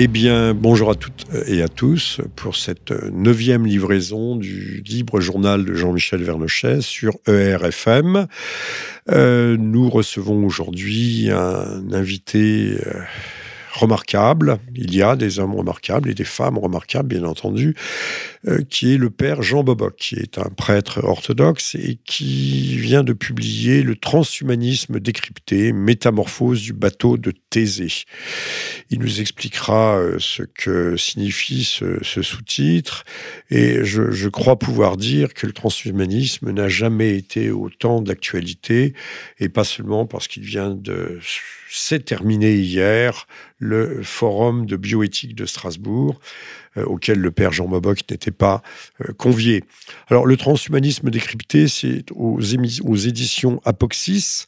Eh bien, bonjour à toutes et à tous pour cette neuvième livraison du libre journal de Jean-Michel Vernochet sur ERFM. Euh, nous recevons aujourd'hui un invité euh, remarquable. Il y a des hommes remarquables et des femmes remarquables, bien entendu, qui est le père Jean Boboc, qui est un prêtre orthodoxe et qui vient de publier Le transhumanisme décrypté, métamorphose du bateau de Thésée. Il nous expliquera euh, ce que signifie ce, sous-titre et je, crois pouvoir dire que le transhumanisme n'a jamais été autant d'actualité et pas seulement parce qu'il vient de s'est terminé hier le forum de bioéthique de Strasbourg, euh, auquel le père Jean Maboc n'était pas euh, convié. Alors, le transhumanisme décrypté, c'est aux, aux éditions Apoxis.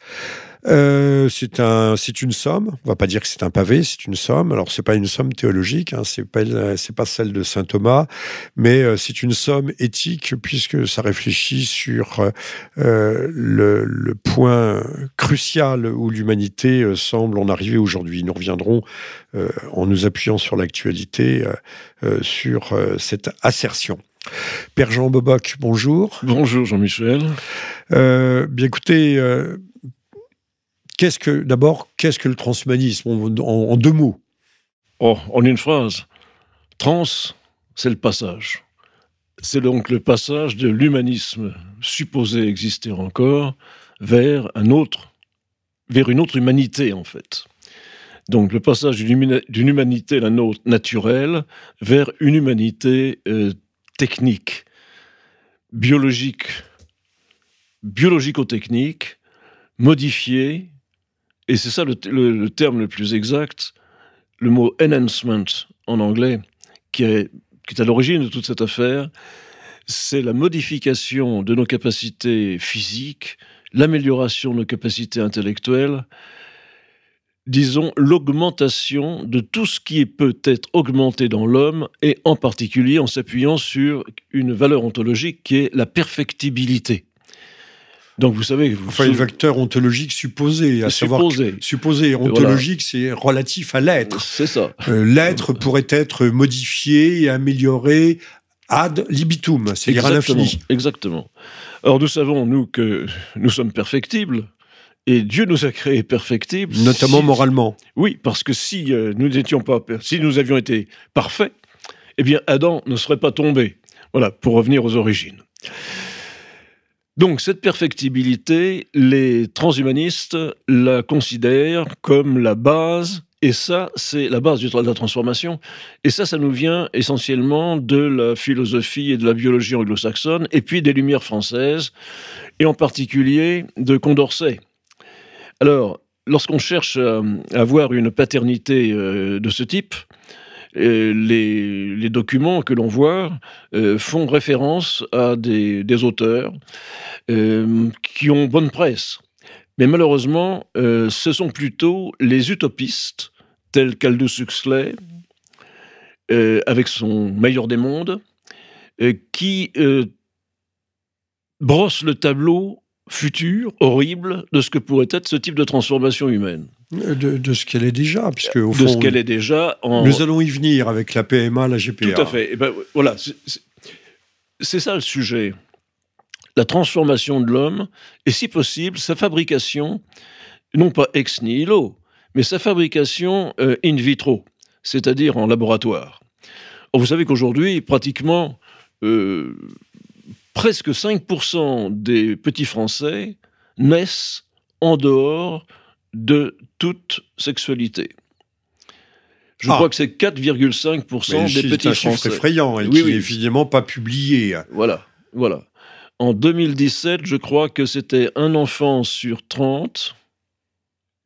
Euh, c'est un, c'est une somme. On va pas dire que c'est un pavé, c'est une somme. Alors c'est pas une somme théologique, hein, c'est pas, c'est pas celle de saint Thomas, mais euh, c'est une somme éthique puisque ça réfléchit sur euh, le, le, point crucial où l'humanité semble en arriver aujourd'hui. Nous reviendrons en nous appuyant sur l'actualité sur cette assertion. Père Jean Boboc, bonjour. Bonjour Jean-Michel. bien écoutez, Qu'est-ce que, d'abord, qu'est-ce que le transhumanisme? En, deux mots Oh, en une phrase. Trans, c'est le passage. C'est donc le passage de l'humanisme supposé exister encore vers un autre, vers une autre humanité en fait. Donc le passage d'une humanité, la nôtre, naturelle, vers une humanité euh, technique, biologique, biologico-technique, modifiée, et c'est ça le, terme le plus exact, le mot enhancement en anglais, qui est, à l'origine de toute cette affaire, c'est la modification de nos capacités physiques, l'amélioration de nos capacités intellectuelles, disons l'augmentation de tout ce qui peut être augmenté dans l'homme, et en particulier en s'appuyant sur une valeur ontologique qui est la perfectibilité. Donc vous savez, vous enfin, le vecteur ontologique supposé, à supposé. savoir supposé ontologique, c'est relatif à l'être. C'est ça. Euh, l'être pourrait être modifié et amélioré ad libitum, c'est-à-dire à l'infini. Exactement. Or nous savons nous que nous sommes perfectibles. Et Dieu nous a créés perfectibles. Notamment moralement. Oui, parce que si euh, nous n'étions pas, si nous avions été parfaits, eh bien Adam ne serait pas tombé. Voilà, pour revenir aux origines. Donc cette perfectibilité, les transhumanistes la considèrent comme la base, et ça, c'est la base de la transformation. Et ça, ça nous vient essentiellement de la philosophie et de la biologie anglo-saxonne, et puis des Lumières françaises, et en particulier de Condorcet. Alors, lorsqu'on cherche à avoir une paternité euh, de ce type, les, documents que l'on voit euh, font référence à des, auteurs euh, qui ont bonne presse. Mais malheureusement, euh, ce sont plutôt les utopistes, tels qu'Aldous Huxley, avec son Meilleur des mondes, qui brossent le tableau futur, horrible, de ce que pourrait être ce type de transformation humaine. De, ce qu'elle est déjà, puisque au fond, de ce qu'elle est déjà. Nous allons y venir avec la PMA, la GPA. Tout à fait. Et eh ben, voilà, c'est ça le sujet. La transformation de l'homme, et si possible, sa fabrication, non pas ex nihilo, mais sa fabrication euh, in vitro, c'est-à-dire en laboratoire. vous savez qu'aujourd'hui, pratiquement euh, presque 5% des petits Français naissent en dehors de toute sexualité. Je ah. crois que c'est 4,5% des petits Français. C'est un effrayant et qui n'est évidemment pas publié. Voilà, voilà. En 2017, je crois que c'était un enfant sur 30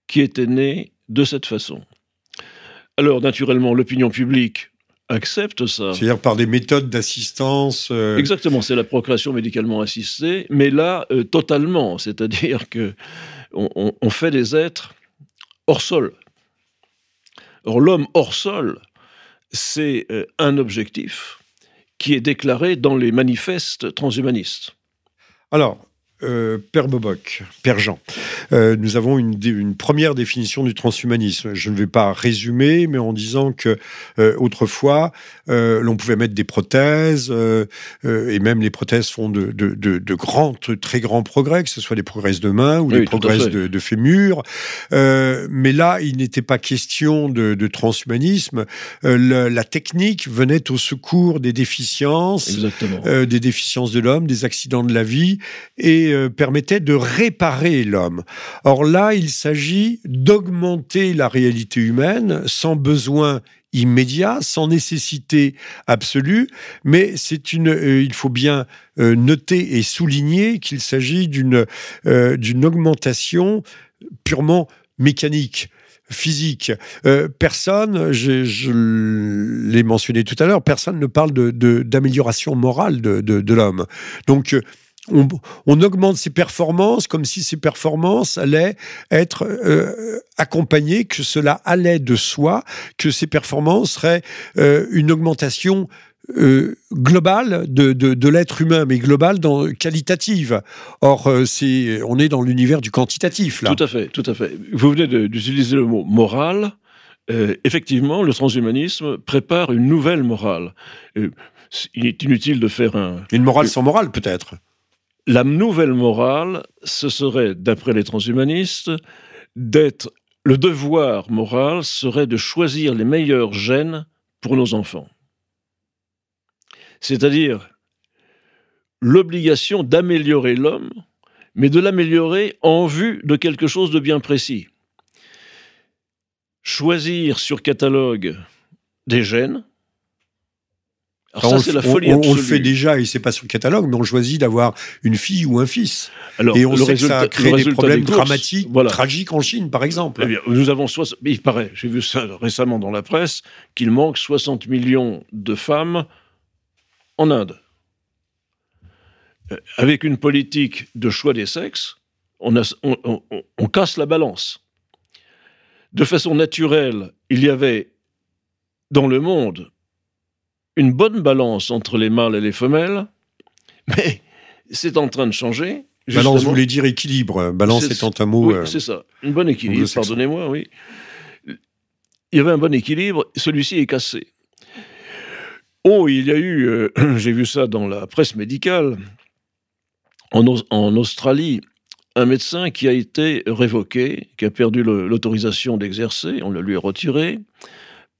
qui était né de cette façon. Alors, naturellement, l'opinion publique accepte ça. C'est-à-dire par des méthodes d'assistance. Euh, Exactement, c'est la procréation médicalement assistée, mais là, euh, totalement. C'est-à-dire que on, fait des êtres hors sol. Or, l'homme hors sol, c'est euh, un objectif qui est déclaré dans les manifestes transhumanistes. Alors, euh, Père Boboc, Père Jean, euh, nous avons une, une, première définition du transhumanisme. Je ne vais pas résumer, mais en disant que euh, autrefois, l'on pouvait mettre des prothèses, et même les prothèses font de, de, de, de, grands, très grands progrès, que ce soit des progrès de main ou des progrès de, fémur. mais là, il n'était pas question de, transhumanisme. Le, la technique venait au secours des déficiences, des déficiences de l'homme, des accidents de la vie, et euh, permettait de réparer l'homme. Or là, il s'agit d'augmenter la réalité humaine sans besoin immédiat, sans nécessité absolue, mais c'est une, euh, il faut bien euh, noter et souligner qu'il s'agit d'une augmentation purement mécanique physique. personne, je, l'ai mentionné tout à l'heure, personne ne parle d'amélioration morale de, de l'homme. Donc, on, augmente ses performances comme si ces performances allaient être euh, accompagnées, que cela allait de soi, que ces performances seraient euh, une augmentation euh, globale de, l'être humain, mais globale, dans, qualitative. Or, c'est, on est dans l'univers du quantitatif, là. Tout à fait, tout à fait. Vous venez d'utiliser le mot moral. effectivement, le transhumanisme prépare une nouvelle morale. il est inutile de faire un... Une morale sans morale, peut-être la nouvelle morale, ce serait, d'après les transhumanistes, d'être. Le devoir moral serait de choisir les meilleurs gènes pour nos enfants. C'est-à-dire l'obligation d'améliorer l'homme, mais de l'améliorer en vue de quelque chose de bien précis. Choisir sur catalogue des gènes, ça, c'est la folie on, on, le fait déjà, et c'est pas sur le catalogue, mais on choisit d'avoir une fille ou un fils. Alors, et on sait que ça crée des problèmes dramatiques, tragiques en Chine, par exemple. Eh bien, nous avons il paraît, j'ai vu ça récemment dans la presse, qu'il manque 60 millions de femmes en Inde. Euh, avec une politique de choix des sexes, on, on casse la balance. De façon naturelle, il y avait dans le monde une bonne balance entre les mâles et les femelles, mais c'est en train de changer. Balance voulait dire équilibre. Balance étant un mot. Oui, euh, c'est ça. Un bon équilibre, pardonnez-moi, oui. Il y avait un bon équilibre, celui-ci est cassé. Oh, il y a eu, euh, j'ai vu ça dans la presse médicale, en, en, Australie, un médecin qui a été révoqué, qui a perdu l'autorisation d'exercer, on le lui a retiré,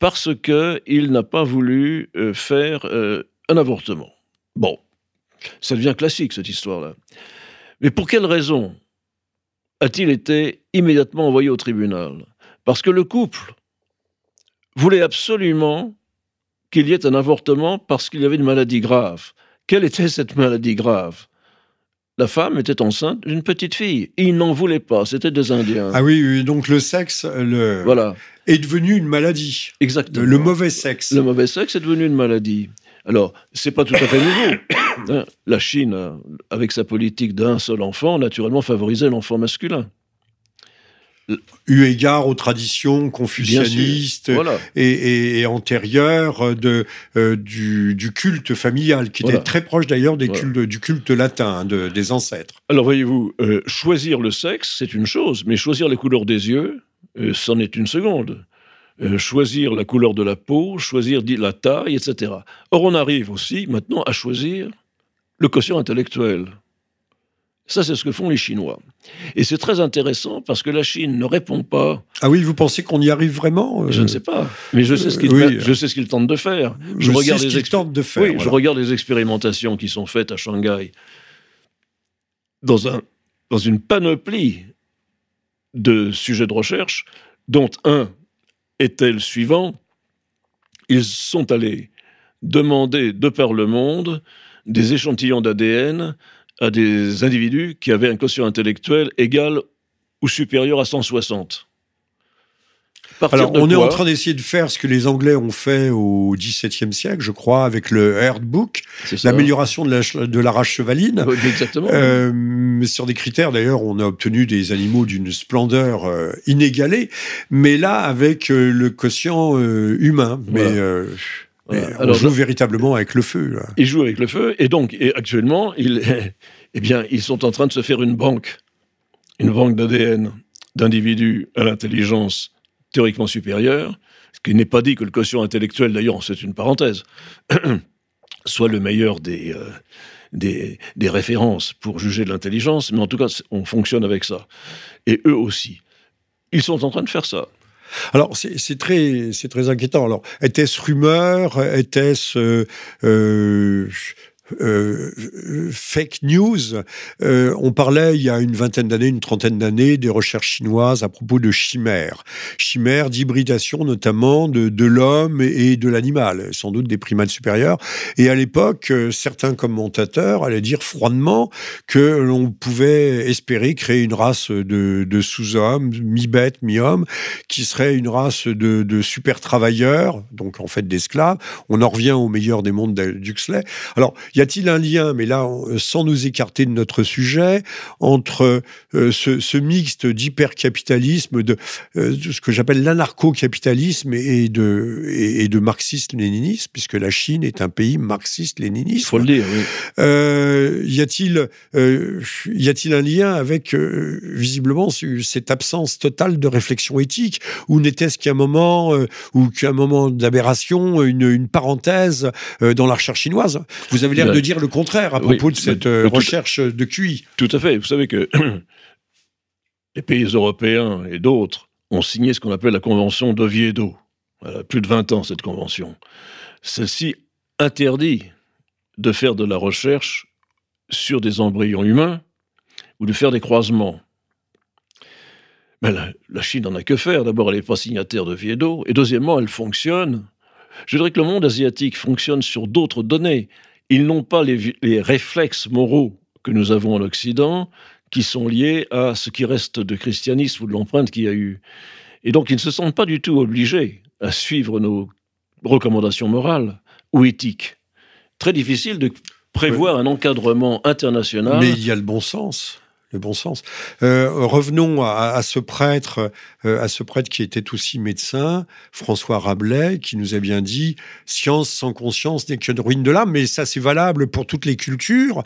parce qu'il n'a pas voulu euh, faire euh, un avortement. Bon, ça devient classique cette histoire-là. Mais pour quelle raison a-t-il été immédiatement envoyé au tribunal? Parce que le couple voulait absolument qu'il y ait un avortement parce qu'il y avait une maladie grave. Quelle était cette maladie grave? La femme était enceinte d'une petite fille. Ils n'en voulaient pas, c'était des Indiens. Ah oui, donc le sexe le... Voilà. est devenu une maladie. Exactement. Le mauvais sexe. Le mauvais sexe est devenu une maladie. Alors, c'est pas tout à fait nouveau. Hein, la Chine, avec sa politique d'un seul enfant, naturellement favorisait l'enfant masculin eu égard aux traditions confucianistes et, antérieures de, euh, du, culte familial, qui était très proche d'ailleurs du culte latin des ancêtres. Alors voyez-vous, euh, choisir le sexe, c'est une chose, mais choisir les couleurs des yeux, euh, c'en est une seconde. choisir la couleur de la peau, choisir la taille, etc. Or, on arrive aussi maintenant à choisir le quotient intellectuel. Ça, c'est ce que font les Chinois. Et c'est très intéressant parce que la Chine ne répond pas. Ah oui, vous pensez qu'on y arrive vraiment euh Je ne sais pas, mais je sais ce qu'ils tentent de faire. Je, regarde ce qu'ils tentent de faire. Oui, je regarde les expérimentations qui sont faites à Shanghai dans, un, dans une panoplie de sujets de recherche, dont un était le suivant. Ils sont allés demander de par le monde des échantillons d'ADN à des individus qui avaient un quotient intellectuel égal ou supérieur à 160. Alors, on est en train d'essayer de faire ce que les Anglais ont fait au XVIIe siècle, je crois, avec le Book, l'amélioration de la, de la race chevaline. exactement. Euh, sur des critères, d'ailleurs, on a obtenu des animaux d'une splendeur euh, inégalée, mais là, avec euh, le quotient humain. Mais on joue véritablement avec le feu. Il joue avec le feu, et donc, et actuellement, eh bien, ils sont en train de se faire une banque, une banque d'ADN d'individus à l'intelligence théoriquement supérieure, ce qui n'est pas dit que le quotient intellectuel, d'ailleurs, c'est une parenthèse, soit le meilleur des, euh, des, des, références pour juger de l'intelligence, mais en tout cas, on fonctionne avec ça. Et eux aussi. Ils sont en train de faire ça. Alors, c'est très, inquiétant. Alors, était-ce rumeur? Était-ce euh, euh, fake news. Euh, on parlait il y a une vingtaine d'années, une trentaine d'années, des recherches chinoises à propos de chimères. Chimères d'hybridation notamment de, de l'homme et de l'animal, sans doute des primates supérieurs. Et à l'époque, euh, certains commentateurs allaient dire froidement que l'on pouvait espérer créer une race de, de sous-hommes, mi-bêtes, mi-hommes, qui serait une race de, de super travailleurs, donc en fait d'esclaves. On en revient au meilleur des mondes d'Huxley. Alors, y a-t-il un lien, mais là, sans nous écarter de notre sujet, entre euh, ce, mixte d'hypercapitalisme, de, euh, de, ce que j'appelle l'anarcho-capitalisme et de, et, de marxiste-léninisme, puisque la Chine est un pays marxiste-léniniste. Faut le dire, oui. Euh, y a-t-il y a-t-il un lien avec visiblement cette absence totale de réflexion éthique, ou n'était-ce qu'un moment ou qu'un moment d'aberration, une, une, parenthèse dans la recherche chinoise? Vous avez de dire le contraire à propos de cette euh, recherche de QI. Tout à fait. Vous savez que les pays européens et d'autres ont signé ce qu'on appelle la Convention d'Oviedo. A plus de 20 ans, cette convention. Celle-ci interdit de faire de la recherche sur des embryons humains ou de faire des croisements. Mais la, Chine n'en a que faire. D'abord, elle n'est pas signataire d'Oviedo. Et deuxièmement, elle fonctionne. Je dirais que le monde asiatique fonctionne sur d'autres données. Ils n'ont pas les, réflexes moraux que nous avons en Occident, qui sont liés à ce qui reste de christianisme ou de l'empreinte qu'il y a eu. Et donc, ils ne se sentent pas du tout obligés à suivre nos recommandations morales ou éthiques. Très difficile de prévoir un encadrement international. Mais il y a le bon sens le bon sens. Euh, revenons à, ce prêtre, euh, à ce prêtre qui était aussi médecin, François Rabelais, qui nous a bien dit science sans conscience n'est qu'une ruine de l'âme. Mais ça, c'est valable pour toutes les cultures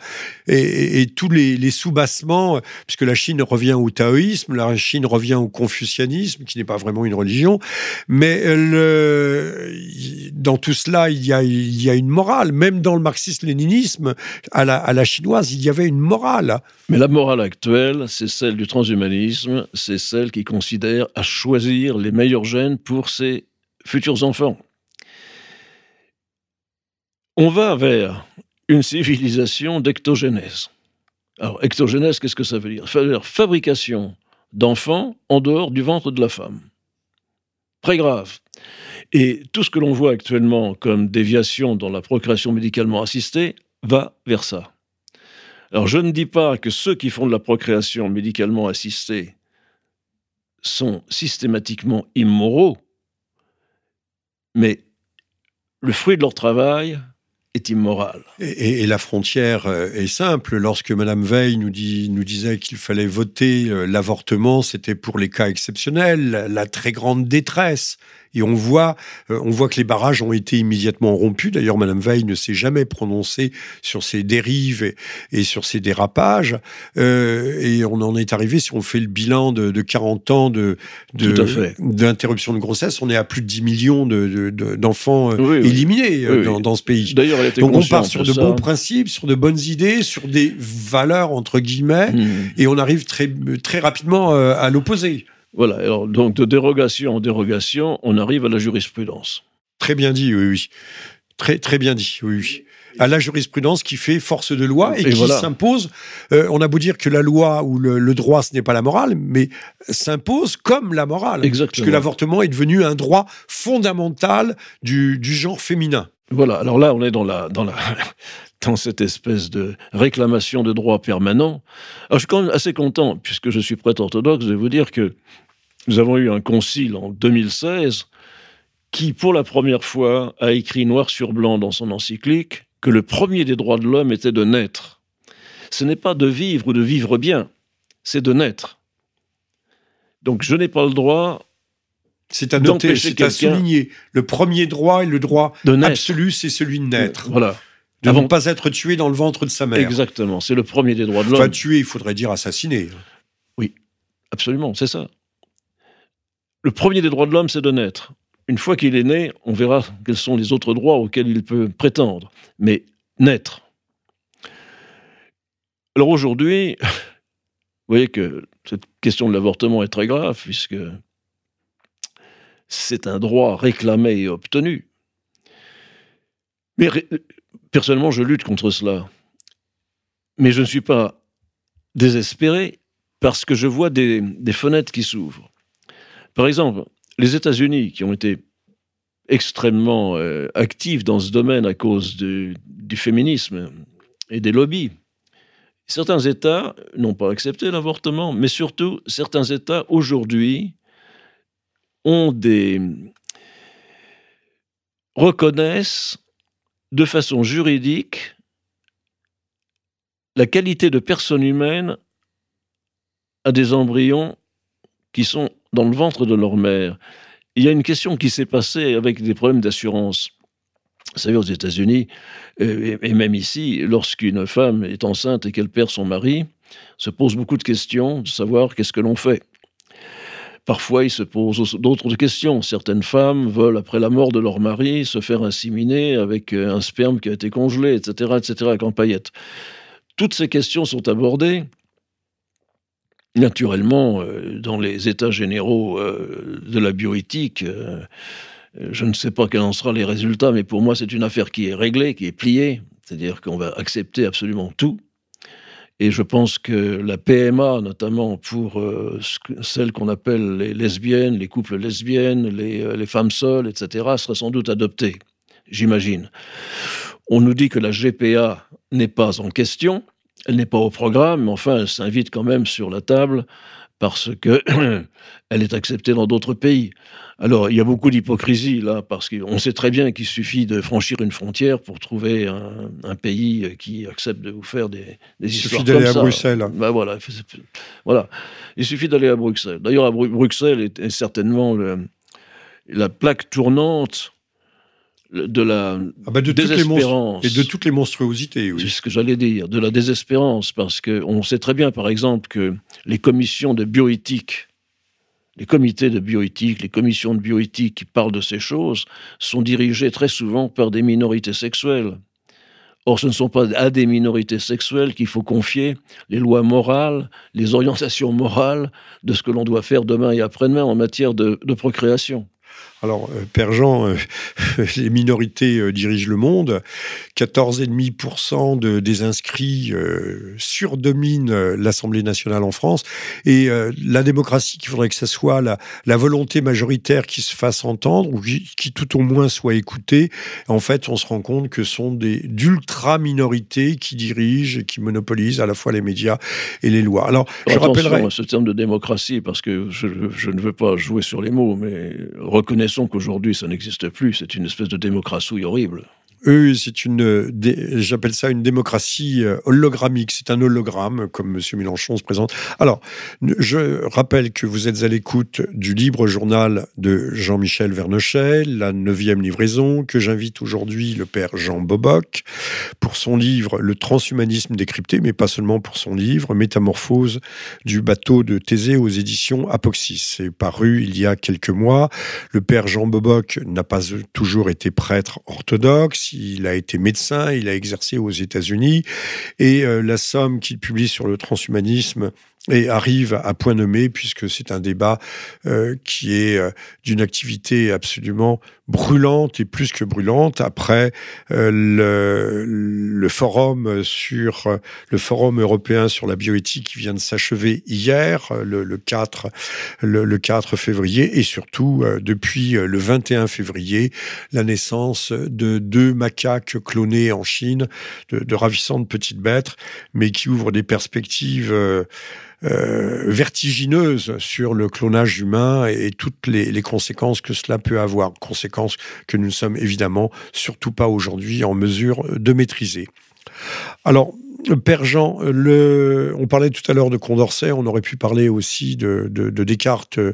et, tous les, sous-bassements, puisque la Chine revient au taoïsme, la Chine revient au confucianisme, qui n'est pas vraiment une religion. Mais le, dans tout cela, il y, a, une morale. Même dans le marxisme-léninisme, à la, à la chinoise, il y avait une morale. Mais la morale c'est celle du transhumanisme, c'est celle qui considère à choisir les meilleurs gènes pour ses futurs enfants. On va vers une civilisation d'ectogénèse. Alors, ectogénèse, qu'est-ce que ça veut dire? Ça veut dire fabrication d'enfants en dehors du ventre de la femme. Très grave. Et tout ce que l'on voit actuellement comme déviation dans la procréation médicalement assistée va vers ça. Alors je ne dis pas que ceux qui font de la procréation médicalement assistée sont systématiquement immoraux, mais le fruit de leur travail est immoral. Et, la frontière euh, est simple. Lorsque Mme Veil nous, disait qu'il fallait voter euh, l'avortement, c'était pour les cas exceptionnels, la très grande détresse. Et on voit, euh, on voit que les barrages ont été immédiatement rompus. D'ailleurs, Madame Veil ne s'est jamais prononcée sur ces dérives et, sur ces dérapages. Euh, et on en est arrivé, si on fait le bilan de, 40 ans de, d'interruption de, grossesse, on est à plus de 10 millions d'enfants euh, éliminés dans, ce pays. D'ailleurs, Donc on part sur de bons principes, sur de bonnes idées, sur des valeurs entre guillemets, mmh. et on arrive très, très rapidement à l'opposé. Voilà, alors donc de dérogation en dérogation, on arrive à la jurisprudence. Très bien dit, oui, oui. Très, très bien dit, oui, oui. À la jurisprudence qui fait force de loi et, qui s'impose. Euh, on a beau dire que la loi ou le, droit, ce n'est pas la morale, mais s'impose comme la morale. Exactement. Puisque l'avortement est devenu un droit fondamental du, du genre féminin. Voilà, alors là, on est dans cette espèce de réclamation de droits permanents. Alors, je suis quand même assez content, puisque je suis prêtre orthodoxe, de vous dire que nous avons eu un concile en 2016 qui, pour la première fois, a écrit noir sur blanc dans son encyclique que le premier des droits de l'homme était de naître. Ce n'est pas de vivre ou de vivre bien, c'est de naître. Donc je n'ai pas le droit c'est à noter, c'est à souligner. Le premier droit et le droit absolu, c'est celui de naître. Voilà. De ne pas être tué dans le ventre de sa mère. Exactement, c'est le premier des droits de l'homme. Enfin, tué, il faudrait dire assassiné. Oui, absolument, c'est ça. Le premier des droits de l'homme, c'est de naître. Une fois qu'il est né, on verra quels sont les autres droits auxquels il peut prétendre. Mais naître. Alors aujourd'hui, vous voyez que cette question de l'avortement est très grave, puisque c'est un droit réclamé et obtenu. Mais personnellement, je lutte contre cela. Mais je ne suis pas désespéré parce que je vois des, fenêtres qui s'ouvrent. Par exemple, les États-Unis, qui ont été extrêmement euh, actifs dans ce domaine à cause du féminisme et des lobbies, certains États n'ont pas accepté l'avortement, mais surtout, certains États aujourd'hui reconnaissent de façon juridique la qualité de personne humaine à des embryons qui sont dans le ventre de leur mère. Il y a une question qui s'est passée avec des problèmes d'assurance. Vous savez, aux États-Unis, euh, et même ici, lorsqu'une femme est enceinte et qu'elle perd son mari, se pose beaucoup de questions de savoir qu'est-ce que l'on fait. Parfois, il se pose d'autres questions. Certaines femmes veulent, après la mort de leur mari, se faire inséminer avec euh, un sperme qui a été congelé, etc., etc., avec en paillettes. Toutes ces questions sont abordées. Naturellement, euh, dans les états généraux euh, de la bioéthique, je ne sais pas quels en seront les résultats, mais pour moi, c'est une affaire qui est réglée, qui est pliée. C'est-à-dire qu'on va accepter absolument tout. Et je pense que la PMA, notamment pour euh, celles qu'on appelle les lesbiennes, les couples lesbiennes, les, euh, les, femmes seules, etc., serait sans doute adoptée, j'imagine. On nous dit que la GPA n'est pas en question, elle n'est pas au programme, mais enfin, elle s'invite quand même sur la table parce qu'elle est acceptée dans d'autres pays. Alors, il y a beaucoup d'hypocrisie là, parce qu'on sait très bien qu'il suffit de franchir une frontière pour trouver un, pays qui accepte de vous faire des, des histoires comme ça. Il suffit d'aller à Bruxelles. Ben voilà, voilà, il suffit d'aller à Bruxelles. D'ailleurs, Bruxelles est, certainement la plaque tournante de la ah bah, désespérance. et de toutes les monstruosités, oui. C'est ce que j'allais dire, de la désespérance, parce qu'on sait très bien, par exemple, que les commissions de bioéthique, les comités de bioéthique, les commissions de bioéthique qui parlent de ces choses, sont dirigées très souvent par des minorités sexuelles. Or, ce ne sont pas à des minorités sexuelles qu'il faut confier les lois morales, les orientations morales de ce que l'on doit faire demain et après-demain en matière de procréation. Alors, euh, Père Jean, euh, les minorités euh, dirigent le monde. 14,5% de, des inscrits surdominent l'Assemblée nationale en France. Et la démocratie, qu'il faudrait que ce soit la, la, volonté majoritaire qui se fasse entendre, ou qui, tout au moins soit écoutée. En fait, on se rend compte que ce sont des d'ultra-minorités qui dirigent et qui monopolisent à la fois les médias et les lois. Alors, je rappellerai... ce terme de démocratie, parce que je, je ne veux pas jouer sur les mots, mais reconnaissons qu'aujourd'hui ça n'existe plus, c'est une espèce de démocratie horrible. Oui, c'est une, j'appelle ça une démocratie euh, hologrammique. C'est un hologramme, comme M. Mélenchon se présente. Alors, je rappelle que vous êtes à l'écoute du libre journal de Jean-Michel Vernochet, la neuvième livraison, que j'invite aujourd'hui le père Jean Boboc pour son livre Le transhumanisme décrypté, mais pas seulement pour son livre, Métamorphose du bateau de Thésée aux éditions Apoxis. C'est paru il y a quelques mois. Le père Jean Boboc n'a pas toujours été prêtre orthodoxe il a été médecin, il a exercé aux États-Unis, et euh, la somme qu'il publie sur le transhumanisme arrive à point nommé puisque c'est un débat euh, qui est euh, d'une activité absolument brûlante et plus que brûlante après euh, le, forum sur le forum européen sur la bioéthique qui vient de s'achever hier le, le 4 le, le, 4 février et surtout depuis le 21 février la naissance de deux macaques clonés en Chine de, ravissantes petites bêtes mais qui ouvrent des perspectives euh, vertigineuse sur le clonage humain et, toutes les, conséquences que cela peut avoir. Conséquences que nous ne sommes évidemment surtout pas aujourd'hui en mesure de maîtriser. Alors, Père Jean, on parlait tout à l'heure de Condorcet, on aurait pu parler aussi de, de, Descartes, euh,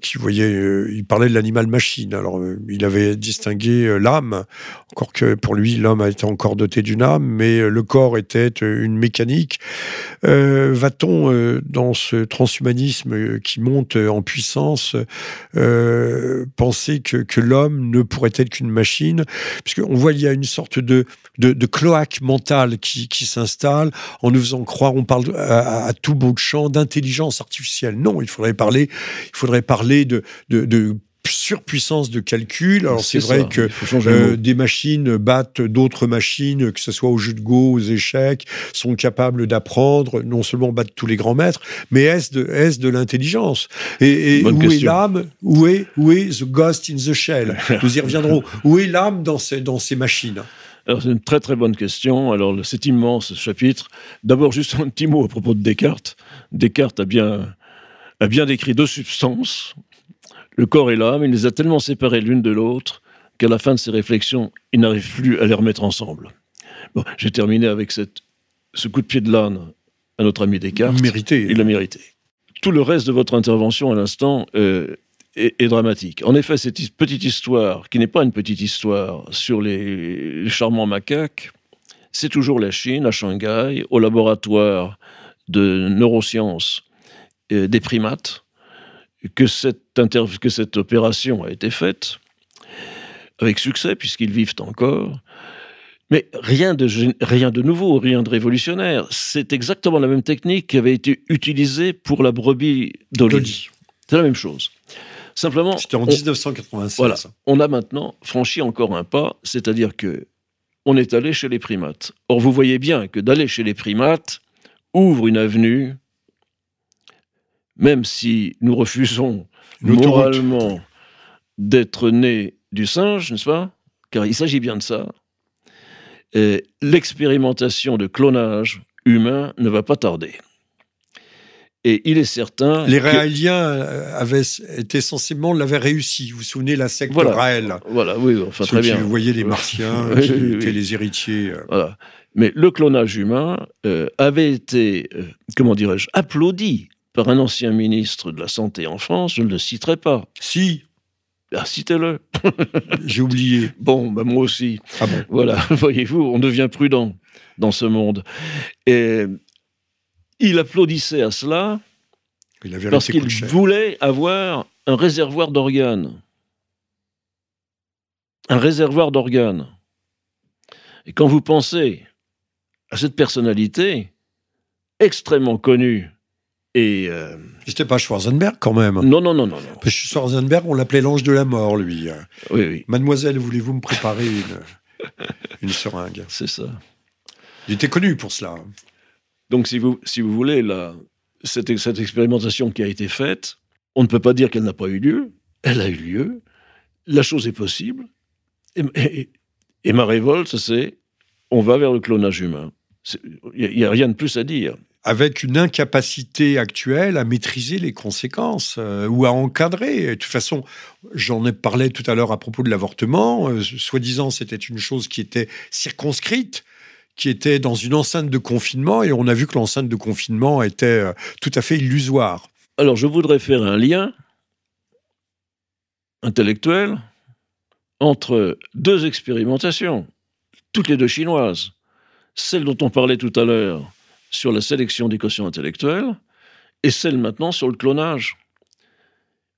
qui voyait, euh, il parlait de l'animal-machine. Alors, euh, il avait distingué l'âme, encore que pour lui, l'homme a été encore doté d'une âme, mais le corps était une mécanique. Va-t-on, dans ce transhumanisme qui monte en puissance, penser que, que l'homme ne pourrait être qu'une machine? Puisqu'on voit, il y a une sorte de, de, de cloaque mentale qui, qui s'installe. En nous faisant croire, on parle à, tout beau de champ d'intelligence artificielle. Non, il faudrait parler, il faudrait parler de, de, surpuissance de calcul. Alors c'est vrai que euh, des machines battent d'autres machines, que ce soit au jeu de go, aux échecs, sont capables d'apprendre, non seulement battent tous les grands maîtres, mais est-ce de, est de l'intelligence? Et, où est l'âme? Où est, où est the ghost in the shell? Nous y reviendrons. où est l'âme dans ces, dans ces machines? Alors, c'est une très très bonne question. Alors, c'est immense ce chapitre. D'abord, juste un petit mot à propos de Descartes. Descartes a bien, a bien décrit deux substances, le corps et l'âme. Il les a tellement séparées l'une de l'autre qu'à la fin de ses réflexions, il n'arrive plus à les remettre ensemble. Bon, j'ai terminé avec cette, ce coup de pied de l'âne à notre ami Descartes. Mérité. Il l'a mérité. Tout le reste de votre intervention à l'instant euh, est, dramatique. En effet, cette petite histoire, qui n'est pas une petite histoire, sur les, charmants macaques, c'est toujours la Chine, à Shanghai, au laboratoire de neurosciences des primates, que cette, que cette opération a été faite, avec succès, puisqu'ils vivent encore. Mais rien de, rien de nouveau, rien de révolutionnaire. C'est exactement la même technique qui avait été utilisée pour la brebis d'Oli. C'est la même chose. Simplement. C'était en 1996. Voilà. On a maintenant franchi encore un pas, c'est-à-dire que on est allé chez les primates. Or, vous voyez bien que d'aller chez les primates ouvre une avenue, même si nous refusons moralement d'être nés du singe, n'est-ce pas? Car il s'agit bien de ça. L'expérimentation de clonage humain ne va pas tarder. Et il est certain. Les Raéliens euh, avaient été sensiblement l'avaient réussi. Vous vous souvenez la secte voilà, Raël Voilà, oui, enfin très bien. Vous voyez les Martiens qui étaient les héritiers. Euh. Voilà. Mais le clonage humain euh, avait été, comment dirais-je, applaudi par un ancien ministre de la Santé en France. Je ne le citerai pas. Si. Ah, citez-le. J'ai oublié. Bon, ben moi aussi. Ah bon. Voilà, voyez-vous, on devient prudent dans ce monde. Et il applaudissait à cela parce qu'il voulait avoir un réservoir d'organes. Un réservoir d'organes. Et quand vous pensez à cette personnalité extrêmement connue et. Euh, C'était pas Schwarzenberg quand même. Non, non, non, non. non. Parce que Schwarzenberg, on l'appelait l'ange de la mort, lui. Oui, oui. Mademoiselle, voulez-vous me préparer une, une seringue? C'est ça. Il était connu pour cela. Donc, si vous, si vous voulez, cette, expérimentation qui a été faite, on ne peut pas dire qu'elle n'a pas eu lieu. Elle a eu lieu. La chose est possible. Et, ma révolte, c'est on va vers le clonage humain. Il n'y a, rien de plus à dire avec une incapacité actuelle à maîtriser les conséquences euh, ou à encadrer. De toute façon, j'en ai parlé tout à l'heure à propos de l'avortement. Euh, soi-disant, c'était une chose qui était circonscrite qui était dans une enceinte de confinement et on a vu que l'enceinte de confinement était euh, tout à fait illusoire. Alors je voudrais faire un lien intellectuel entre deux expérimentations, toutes les deux chinoises. Celle dont on parlait tout à l'heure sur la sélection des quotients intellectuels et celle maintenant sur le clonage.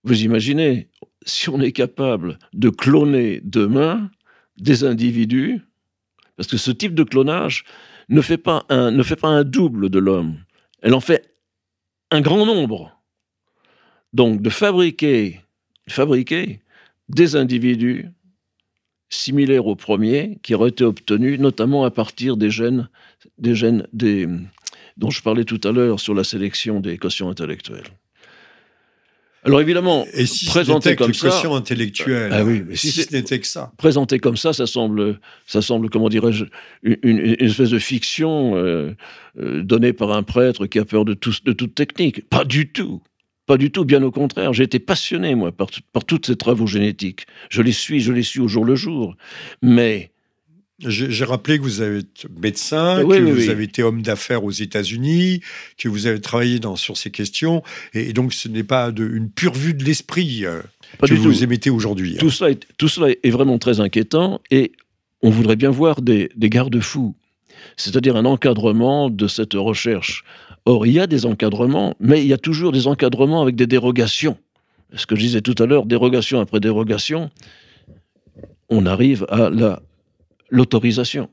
Vous imaginez, si on est capable de cloner demain des individus parce que ce type de clonage ne fait pas un, ne fait pas un double de l'homme. Elle en fait un grand nombre. Donc de fabriquer, fabriquer des individus similaires aux premiers qui auraient été obtenus notamment à partir des gènes, des gènes des, dont je parlais tout à l'heure sur la sélection des quotients intellectuels. Alors évidemment, et si présenté comme ça, intellectuelle. Ah oui, mais si, ce n'était que ça. Présenté comme ça, ça semble, ça semble, comment dirais-je, une, espèce de fiction euh, euh, donnée par un prêtre qui a peur de, de toute technique. Pas du tout. Pas du tout, bien au contraire. J'ai été passionné, moi, par, par tous ces travaux génétiques. Je les suis, je les suis au jour le jour. Mais J'ai rappelé que vous avez été médecin, que vous avez été homme d'affaires aux États-Unis, que vous avez travaillé dans, sur ces questions, et, donc ce n'est pas de, une pure vue de l'esprit euh, que vous émettez aujourd'hui. Hein. Tout, cela est, tout cela est vraiment très inquiétant, et on voudrait bien voir des, des garde-fous, c'est-à-dire un encadrement de cette recherche. Or, il y a des encadrements, mais il y a toujours des encadrements avec des dérogations. Ce que je disais tout à l'heure, dérogation après dérogation, on arrive à la l'autorisation.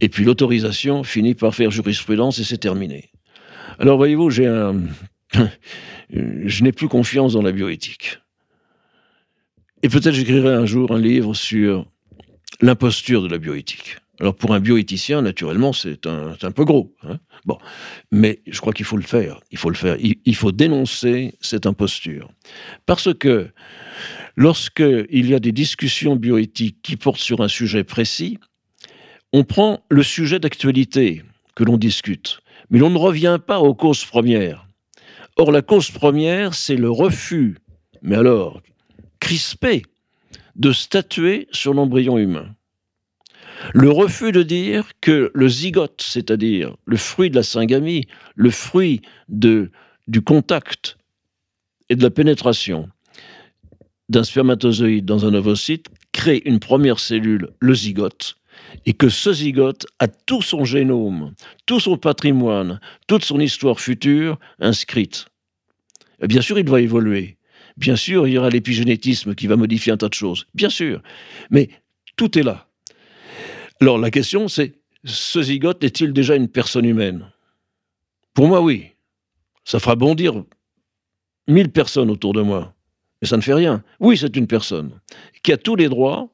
Et puis l'autorisation finit par faire jurisprudence et c'est terminé. Alors voyez-vous, j'ai un... je n'ai plus confiance dans la bioéthique. Et peut-être j'écrirai un jour un livre sur l'imposture de la bioéthique. Alors pour un bioéthicien, naturellement, c'est un, un, peu gros. Hein. bon, mais je crois qu'il faut le faire. Il faut le faire. il faut dénoncer cette imposture, parce que Lorsqu'il y a des discussions bioéthiques qui portent sur un sujet précis, on prend le sujet d'actualité que l'on discute, mais l'on ne revient pas aux causes premières. Or, la cause première, c'est le refus, mais alors crispé, de statuer sur l'embryon humain. Le refus de dire que le zygote, c'est-à-dire le fruit de la syngamie, le fruit du contact et de la pénétration, d'un spermatozoïde dans un ovocyte crée une première cellule, le zygote, et que ce zygote a tout son génome, tout son patrimoine, toute son histoire future inscrite. bien sûr, il va évoluer. Bien sûr, il y aura l'épigénétisme qui va modifier un tas de choses. Bien sûr. Mais tout est là. Alors la question, c'est, ce zygote est-il déjà une personne humaine? Pour moi, oui. Ça fera bondir mille personnes autour de moi. Mais ça ne fait rien. Oui, c'est une personne qui a tous les droits,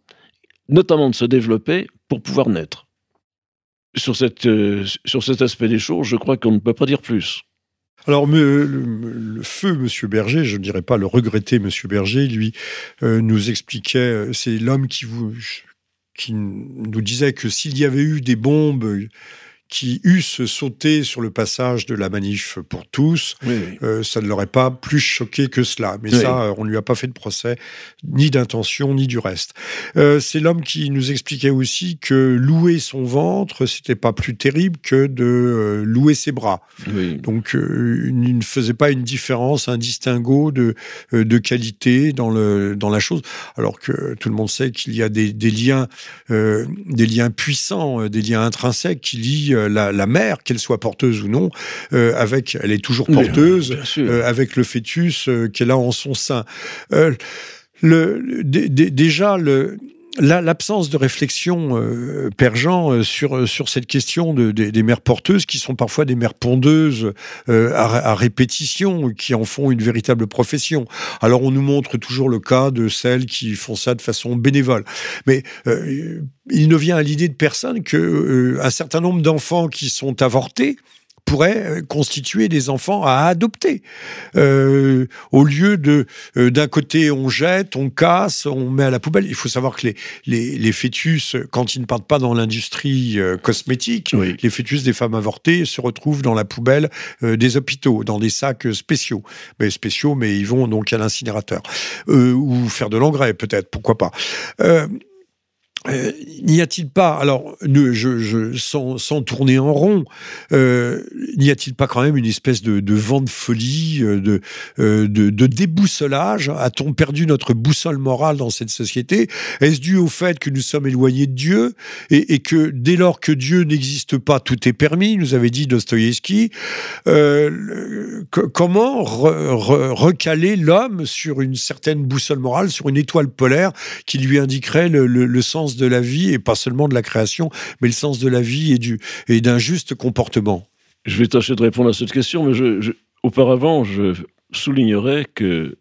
notamment de se développer, pour pouvoir naître. Sur, cette, euh, sur cet aspect des choses, je crois qu'on ne peut pas dire plus. Alors, le, feu, Monsieur Berger, je ne dirais pas le regretter, Monsieur Berger, lui euh, nous expliquait, euh, c'est l'homme qui, nous disait que s'il y avait eu des bombes qui eussent sauté sur le passage de la manif pour tous, euh, ça ne l'aurait pas plus choqué que cela. Mais ça, euh, on ne lui a pas fait de procès, ni d'intention, ni du reste. Euh, c'est l'homme qui nous expliquait aussi que louer son ventre, c'était pas plus terrible que de louer ses bras. Donc, il ne faisait pas une différence, un distinguo de, de qualité dans, le, dans la chose, alors que tout le monde sait qu'il y a des, des liens, des liens puissants, des liens intrinsèques qui lient euh, la, mère, qu'elle soit porteuse ou non, euh, avec, elle est toujours porteuse, euh, avec le fœtus qu'elle a en son sein. le, déjà, le, l'absence de réflexion, euh, Père Jean, sur, sur cette question de, des mères porteuses, qui sont parfois des mères pondeuses à, répétition, qui en font une véritable profession. Alors on nous montre toujours le cas de celles qui font ça de façon bénévole. Mais il ne vient à l'idée de personne que euh, certain nombre d'enfants qui sont avortés pourraient euh, constituer des enfants à adopter. Euh, au lieu de d'un côté on jette, on casse, on met à la poubelle. Il faut savoir que les, les, les fœtus, quand ils ne partent pas dans l'industrie cosmétique, les fœtus des femmes avortées se retrouvent dans la poubelle des hôpitaux, dans des sacs spéciaux. Mais spéciaux, mais ils vont donc à l'incinérateur. ou faire de l'engrais peut-être, pourquoi pas. Euh, n'y a-t-il pas, alors, ne, je, sans, sans, tourner en rond, euh, n'y a-t-il pas quand même une espèce de, vent de folie, euh, de, de, déboussolage A-t-on perdu notre boussole morale dans cette société Est-ce dû au fait que nous sommes éloignés de Dieu et, que dès lors que Dieu n'existe pas, tout est permis Nous avait dit Dostoïevski. Comment recaler l'homme sur une certaine boussole morale, sur une étoile polaire qui lui indiquerait le, le, le sens de la vie, et pas seulement de la création, mais le sens de la vie et, et d'un juste comportement Je vais tâcher de répondre à cette question, mais je, auparavant, je soulignerai que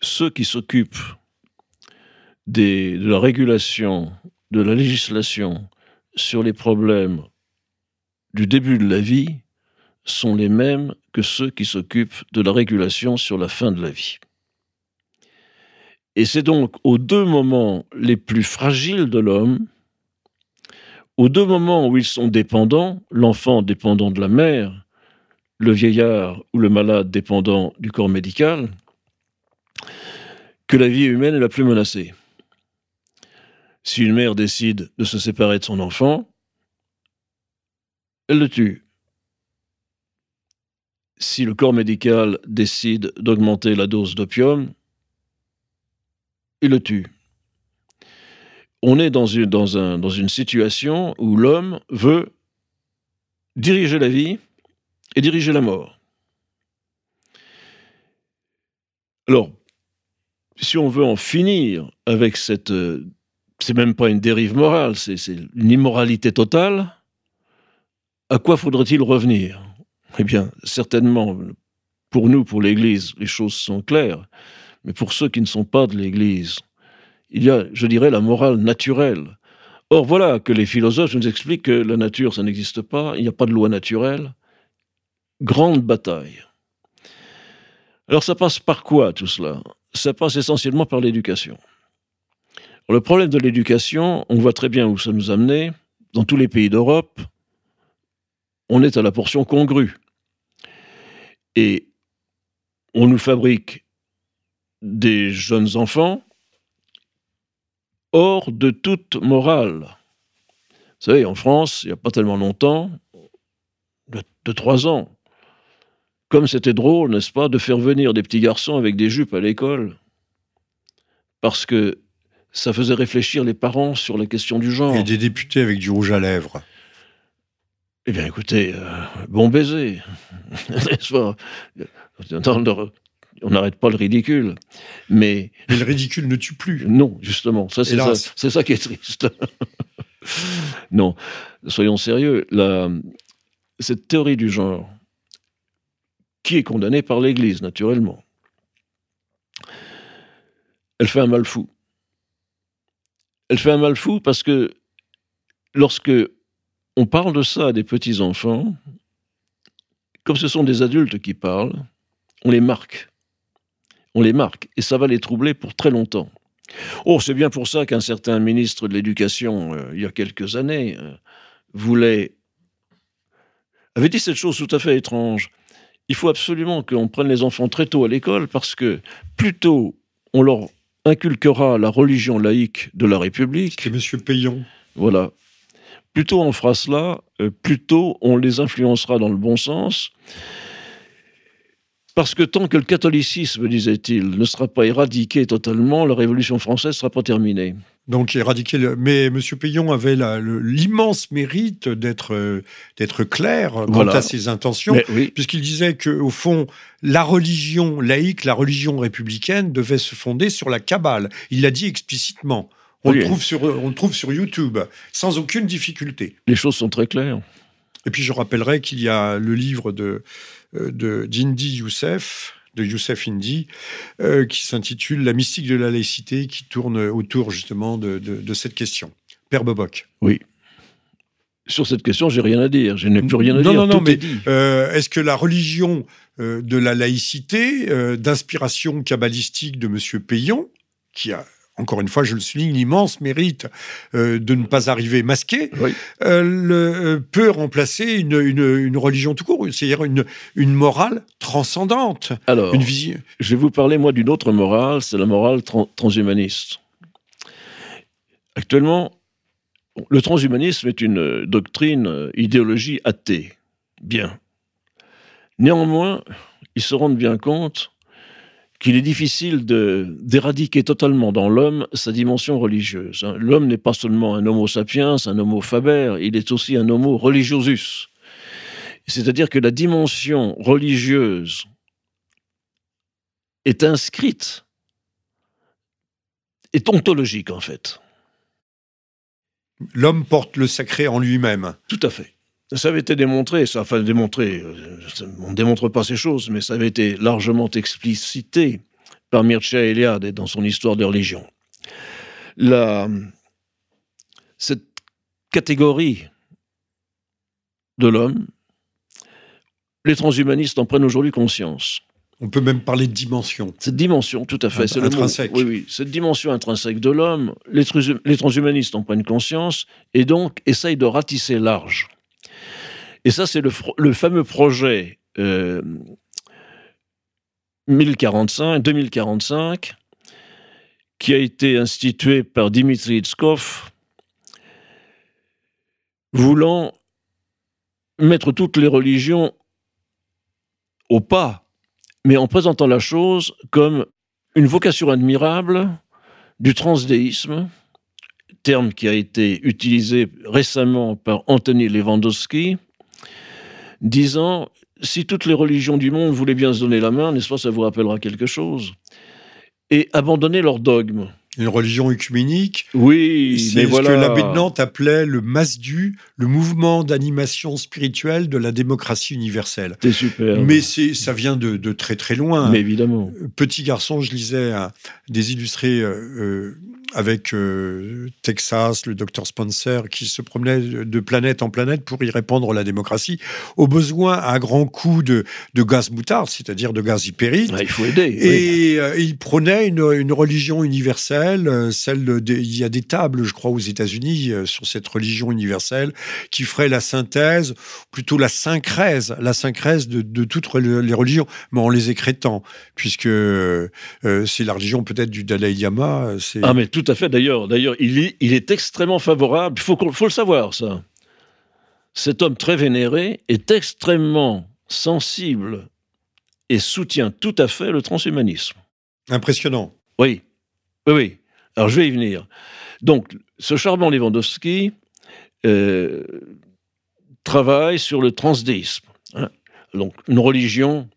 ceux qui s'occupent de la régulation, de la législation sur les problèmes du début de la vie sont les mêmes que ceux qui s'occupent de la régulation sur la fin de la vie. Et c'est donc aux deux moments les plus fragiles de l'homme, aux deux moments où ils sont dépendants, l'enfant dépendant de la mère, le vieillard ou le malade dépendant du corps médical, que la vie humaine est la plus menacée. Si une mère décide de se séparer de son enfant, elle le tue. Si le corps médical décide d'augmenter la dose d'opium, il le tue. On est dans une, situation où l'homme veut diriger la vie et diriger la mort. Alors, si on veut en finir avec cette... Euh, c'est même pas une dérive morale, c'est une immoralité totale, à quoi faudrait-il revenir? Eh bien, certainement, pour nous, pour l'Église, les choses sont claires, mais pour ceux qui ne sont pas de l'Église, il y a, je dirais, la morale naturelle. Or, voilà que les philosophes nous expliquent que la nature, ça n'existe pas, il n'y a pas de loi naturelle. Grande bataille. Alors, ça passe par quoi tout cela? Ça passe essentiellement par l'éducation. Le problème de l'éducation, on voit très bien où ça nous a mené. Dans tous les pays d'Europe, on est à la portion congrue. Et on nous fabrique des jeunes enfants hors de toute morale. Vous savez, en France, il n'y a pas tellement longtemps, de, trois ans, comme c'était drôle, n'est-ce pas, de faire venir des petits garçons avec des jupes à l'école, parce que ça faisait réfléchir les parents sur la question du genre. Et des députés avec du rouge à lèvres. Eh bien, écoutez, euh, bon baiser. on n'arrête pas le ridicule. Mais, le ridicule ne tue plus. Non, justement. Ça, c'est, ça, ça, qui est triste. non, soyons sérieux. La, cette théorie du genre, qui est condamnée par l'Église, naturellement, elle fait un mal fou. Elle fait un mal fou parce que lorsque on parle de ça à des petits-enfants, comme ce sont des adultes qui parlent, on les marque on les marque, et ça va les troubler pour très longtemps. Oh, c'est bien pour ça qu'un certain ministre de l'Éducation, euh, il y a quelques années, euh, voulait avait dit cette chose tout à fait étrange. Il faut absolument qu'on prenne les enfants très tôt à l'école parce que plus tôt on leur inculquera la religion laïque de la République. C'est Monsieur Payon. Voilà. Plus tôt on fera cela, euh, plus tôt on les influencera dans le bon sens. Parce que tant que le catholicisme, disait-il, ne sera pas éradiqué totalement, la Révolution française ne sera pas terminée. Donc éradiquer. Mais M. Payon avait l'immense mérite d'être euh, d'être clair quant à ses intentions, puisqu'il disait que au fond, la religion laïque, la religion républicaine, devait se fonder sur la cabale. Il l'a dit explicitement. On, le trouve sur, on le trouve sur YouTube, sans aucune difficulté. Les choses sont très claires. Et puis je rappellerai qu'il y a le livre de de d'Indy Youssef, de Youssef Indy, euh, qui s'intitule La mystique de la laïcité, qui tourne autour justement de, cette question. Père Boboc. Oui. Sur cette question, j'ai rien à dire. Je n'ai plus rien à dire. Non, non, mais euh, est-ce que la religion de la laïcité, d'inspiration kabbalistique de M. Payon, qui a encore une fois, je le souligne, l'immense mérite euh, de ne pas arriver masqué, euh, euh, peut remplacer une, religion tout court, c'est-à-dire une, une morale transcendante. Alors, une vision. je vais vous parler, moi, d'une autre morale, c'est la morale transhumaniste. Actuellement, le transhumanisme est une doctrine, idéologie athée. Bien. Néanmoins, ils se rendent bien compte qu'il est difficile d'éradiquer totalement dans l'homme sa dimension religieuse. Hein. L'homme n'est pas seulement un homo sapiens, un homo faber, il est aussi un homo religiosus. C'est-à-dire que la dimension religieuse est inscrite, est ontologique en fait. L'homme porte le sacré en lui-même. Tout à fait. Ça avait été démontré, ça, enfin démontré, euh, on ne démontre pas ces choses, mais ça avait été largement explicité par Mircea Eliade dans son histoire de religion. La, cette catégorie de l'homme, les transhumanistes en prennent aujourd'hui conscience. On peut même parler de dimension. Cette dimension, tout à fait. C'est intrinsèque. Oui, oui. Cette dimension intrinsèque de l'homme, les, les, transhumanistes en prennent conscience et donc essayent de ratisser large. Et ça, c'est le, fameux projet 1045, euh, 2045, qui a été institué par Dimitri Itzkov, voulant mettre toutes les religions au pas, mais en présentant la chose comme une vocation admirable du transdéisme, terme qui a été utilisé récemment par Anthony Lewandowski, disant si toutes les religions du monde voulaient bien se donner la main, n'est-ce pas, ça vous rappellera quelque chose, et abandonner leurs dogmes une religion œcuménique. Oui, c'est ce que l'abbé de Nantes appelait le MASDU, le mouvement d'animation spirituelle de la démocratie universelle. C'est super. Mais c'est, ça vient de, très très loin. Mais évidemment. Petit garçon, je lisais des illustrés euh, euh, avec euh, Texas, le docteur Spencer, qui se promenait de planète en planète pour y répandre la démocratie, au besoin à grand coup de, gaz moutarde, c'est-à-dire de gaz hypérite. il faut aider. Et euh, il prônait une, religion universelle, euh, celle de, il y a des tables, je crois, aux États-Unis sur cette religion universelle qui ferait la synthèse, plutôt la syncrèse, la syncrèse de, toutes les religions, mais en les écrétant, puisque c'est la religion peut-être du Dalai Lama. Ah mais tout tout à fait. D'ailleurs, d'ailleurs, il, est extrêmement favorable. Il faut, faut le savoir, ça. Cet homme très vénéré est extrêmement sensible et soutient tout à fait le transhumanisme. Impressionnant. Oui, oui, oui. Alors je vais y venir. Donc, ce charmant Lewandowski euh, travaille sur le transdéisme. Hein. Donc, une religion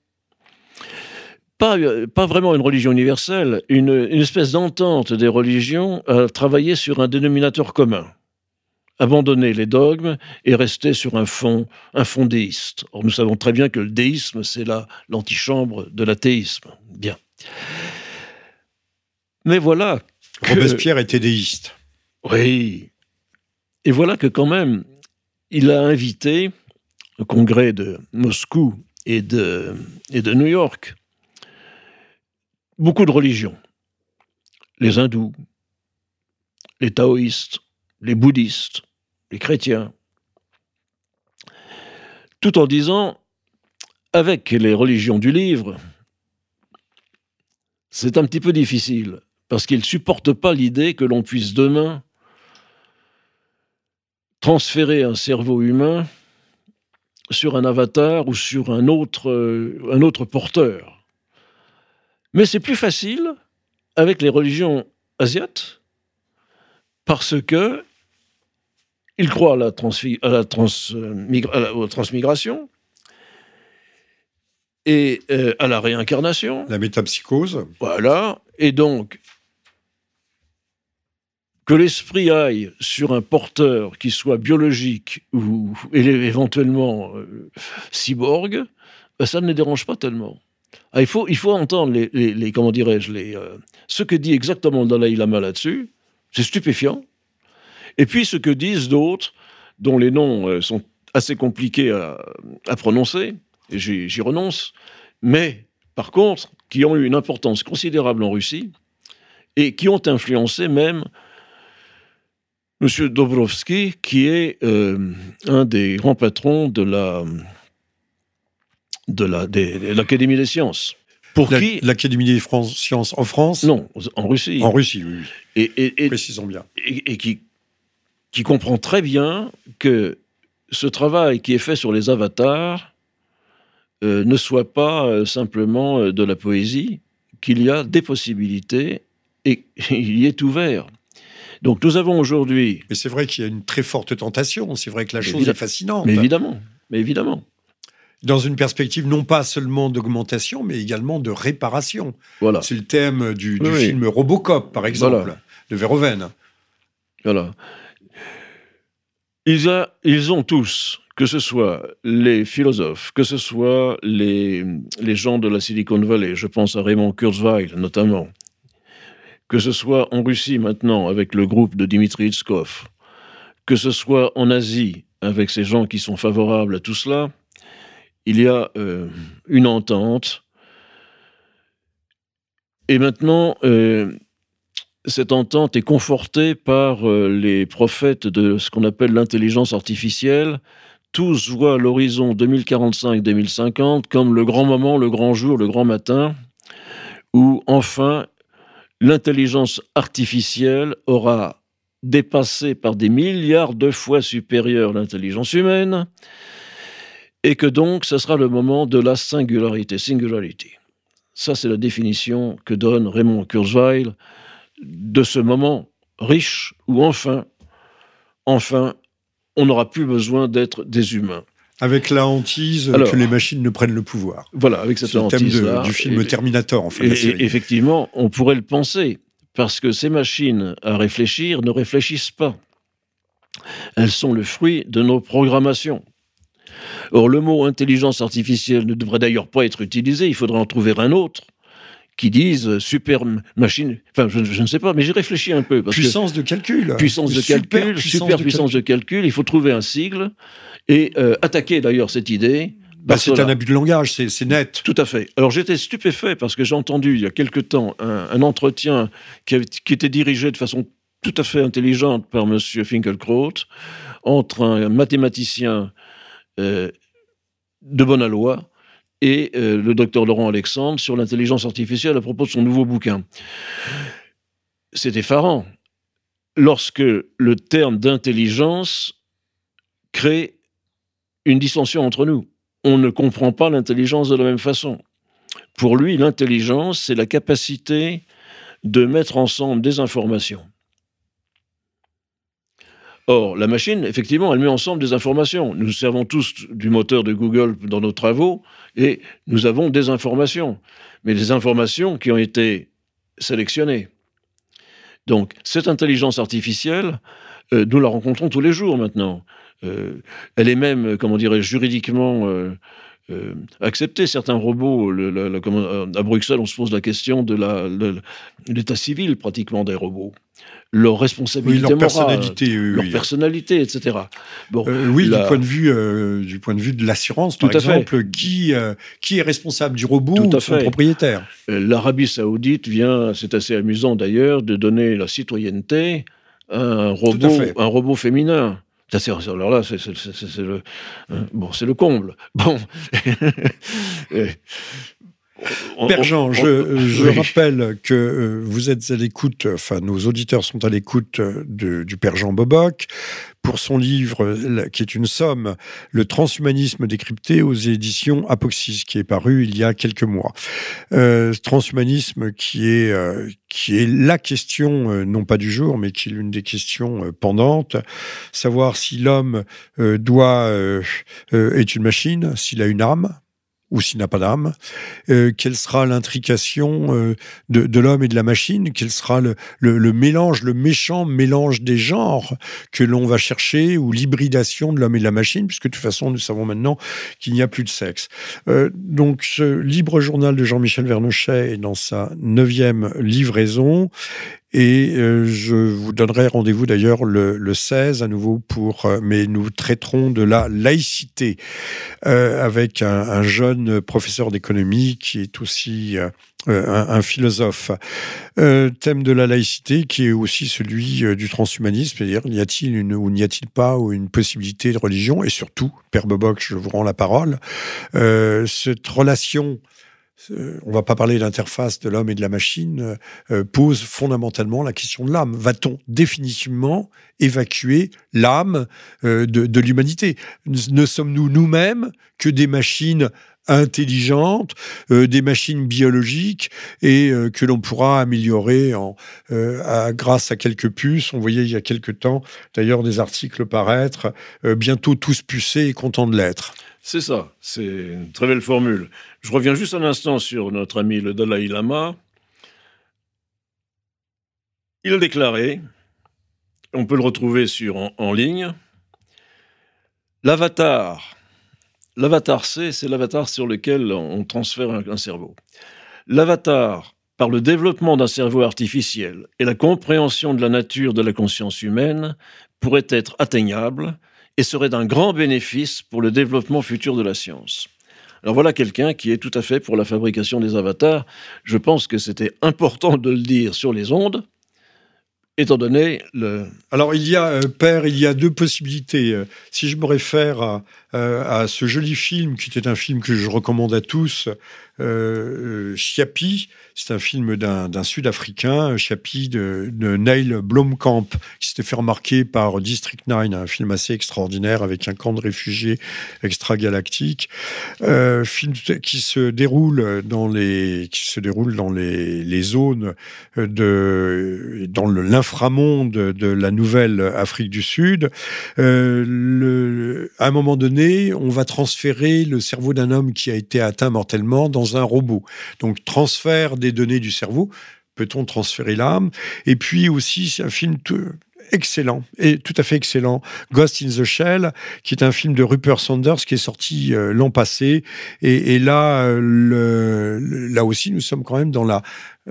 pas, vraiment une religion universelle, une, espèce d'entente des religions à travailler sur un dénominateur commun abandonner les dogmes et rester sur un fond, un fond déiste. Or, nous savons très bien que le déisme, c'est l'antichambre de l'athéisme. Bien. Mais voilà. Robespierre était déiste. Oui. Et voilà que quand même, il a invité au congrès de Moscou et de, et de New York beaucoup de religions. Les hindous, les taoïstes, les bouddhistes, les chrétiens. Tout en disant, avec les religions du livre, c'est un petit peu difficile, parce qu'ils ne supportent pas l'idée que l'on puisse demain transférer un cerveau humain sur un avatar ou sur un autre, autre porteur. Mais c'est plus facile avec les religions asiates parce que ils croient à la, à la, transmigration et euh, à la réincarnation. La métapsychose. Voilà. Et donc, que l'esprit aille sur un porteur qui soit biologique ou éventuellement euh, cyborg, ben, ça ne les dérange pas tellement. Ah, il, faut, il faut entendre les, les, comment dirais-je, les, euh, ce que dit exactement le Dalai Lama là-dessus. C'est stupéfiant. Et puis ce que disent d'autres, dont les noms euh, sont assez compliqués à, à prononcer, j'y renonce, mais par contre, qui ont eu une importance considérable en Russie et qui ont influencé même M. Dobrovsky, qui est euh, un des grands patrons de la de l'Académie des sciences. Pour qui L'Académie des sciences en France Non, en Russie. En Russie, oui. Et, Précisons bien. Et, qui, qui comprend très bien que ce travail qui est fait sur les avatars euh, ne soit pas euh, simplement euh, de la poésie, qu'il y a des possibilités et il y est ouvert. Donc nous avons aujourd'hui. Mais c'est vrai qu'il y a une très forte tentation. C'est vrai que la chose est fascinante. Mais évidemment, mais évidemment dans une perspective non pas seulement d'augmentation, mais également de réparation. Voilà. C'est le thème du, film Robocop, par exemple, de Verhoeven. Voilà. Ils, ils, ont tous, que ce soit les philosophes, que ce soit les, les gens de la Silicon Valley, je pense à Raymond Kurzweil notamment, que ce soit en Russie maintenant avec le groupe de Dimitri Itzkov, que ce soit en Asie avec ces gens qui sont favorables à tout cela, il y a euh, une entente. Et maintenant, euh, cette entente est confortée par euh, les prophètes de ce qu'on appelle l'intelligence artificielle. Tous voient l'horizon 2045-2050 comme le grand moment, le grand jour, le grand matin, où enfin l'intelligence artificielle aura dépassé par des milliards de fois supérieure l'intelligence humaine, et que donc ce sera le moment de la singularité, singularity. Ça, c'est la définition que donne Raymond Kurzweil de ce moment riche où enfin, enfin, on n'aura plus besoin d'être des humains. Avec la hantise que les machines ne prennent le pouvoir. Voilà, avec cette hantise. le thème du film Terminator, en fait. Et, effectivement, on pourrait le penser, parce que ces machines à réfléchir ne réfléchissent pas. Elles sont le fruit de nos programmations. Or, le mot intelligence artificielle ne devrait d'ailleurs pas être utilisé, il faudrait en trouver un autre qui dise euh, super machine. Enfin, je, ne sais pas, mais j'ai réfléchi un peu. puissance de calcul. Puissance de calcul, super puissance de calcul. Il faut trouver un sigle et euh, attaquer d'ailleurs cette idée. Bah, c'est un abus de langage, c'est net. Tout à fait. Alors j'étais stupéfait parce que j'ai entendu il y a quelque temps un, entretien qui, qui, était dirigé de façon tout à fait intelligente par M. Finkelkraut entre un mathématicien euh, de Bonalois et euh, le docteur Laurent Alexandre sur l'intelligence artificielle à propos de son nouveau bouquin. C'est effarant. Lorsque le terme d'intelligence crée une dissension entre nous, on ne comprend pas l'intelligence de la même façon. Pour lui, l'intelligence, c'est la capacité de mettre ensemble des informations. Or, la machine, effectivement, elle met ensemble des informations. Nous servons tous du moteur de Google dans nos travaux et nous avons des informations. Mais des informations qui ont été sélectionnées. Donc, cette intelligence artificielle, euh, nous la rencontrons tous les jours maintenant. Euh, elle est même, comment dirais juridiquement euh, acceptée. Certains robots, à Bruxelles, on se pose la question de l'état civil pratiquement des robots leur responsabilité leur personnalité, leur personnalité, etc. Bon, euh, oui, du point de vue euh, du point de vue de l'assurance, par exemple, qui euh, qui est responsable du robot ou son propriétaire? L'Arabie Saoudite vient, c'est assez amusant d'ailleurs, de donner la citoyenneté à un robot, un robot féminin. Alors là, c'est le, bon, c'est le comble. Bon, Père Jean, je, rappelle que euh, vous êtes à l'écoute, enfin nos auditeurs sont à l'écoute euh, du Père Jean Boboc pour son livre qui est une somme, Le transhumanisme décrypté aux éditions Apoxis, qui est paru il y a quelques mois. Euh, transhumanisme qui est, qui est la question, non pas du jour, mais qui est l'une des questions pendantes, savoir si l'homme doit est une machine, s'il a une âme, ou s'il n'a pas d'âme, euh, quelle sera l'intrication euh, de, l'homme et de la machine, quel sera le, mélange, le méchant mélange des genres que l'on va chercher, ou l'hybridation de l'homme et de la machine, puisque de toute façon, nous savons maintenant qu'il n'y a plus de sexe. Euh, donc, ce libre journal de Jean-Michel Vernochet est dans sa neuvième livraison, et euh, je vous donnerai rendez-vous d'ailleurs le, le, 16 à nouveau pour, euh, mais nous traiterons de la laïcité euh, avec un, un, jeune professeur d'économie qui est aussi euh, un, philosophe. thème de la laïcité qui est aussi celui du transhumanisme, c'est-à-dire y a-t-il une ou n'y a-t-il pas une possibilité de religion? Et surtout, Père Boboc, je vous rends la parole, cette relation euh, on va pas parler d'interface de l'homme et de la machine, euh, euh, pose fondamentalement la question de l'âme. Va-t-on définitivement évacuer l'âme de, l'humanité? Ne sommes-nous nous-mêmes que des machines intelligentes, des machines biologiques et que l'on pourra améliorer grâce à quelques puces? On voyait il y a quelques temps d'ailleurs des articles paraître, bientôt tous pucés et contents de l'être. C'est ça, c'est une très belle formule. Je reviens juste un instant sur notre ami le Dalai Lama. Il a déclaré, on peut le retrouver sur, en, ligne, l'avatar, l'avatar C, c'est l'avatar sur lequel on transfère un cerveau. L'avatar, par le développement d'un cerveau artificiel et la compréhension de la nature de la conscience humaine, pourrait être atteignable et serait d'un grand bénéfice pour le développement futur de la science. Alors voilà quelqu'un qui est tout à fait pour la fabrication des avatars. Je pense que c'était important de le dire sur les ondes, étant donné le... Alors il y a, euh, Père, il y a deux possibilités. Euh, si je me réfère à, euh, à, ce joli film, qui était un film que je recommande à tous, euh, c'est un film d'un Sud-Africain, Chiapi de, de, Neil Blomkamp, qui s'était fait remarquer par District 9, un film assez extraordinaire avec un camp de réfugiés extragalactique. Euh, film qui se déroule dans les, qui se déroule dans les, les zones de, dans l'inframonde de la nouvelle Afrique du Sud. Euh, à un moment donné, on va transférer le cerveau d'un homme qui a été atteint mortellement dans un robot. Donc, transfert des données du cerveau. Peut-on transférer l'âme? Et puis aussi, c'est un film excellent, et tout à fait excellent, Ghost in the Shell, qui est un film de Rupert Sanders qui est sorti euh, l'an passé. Et, là, euh, le, là aussi, nous sommes quand même dans la,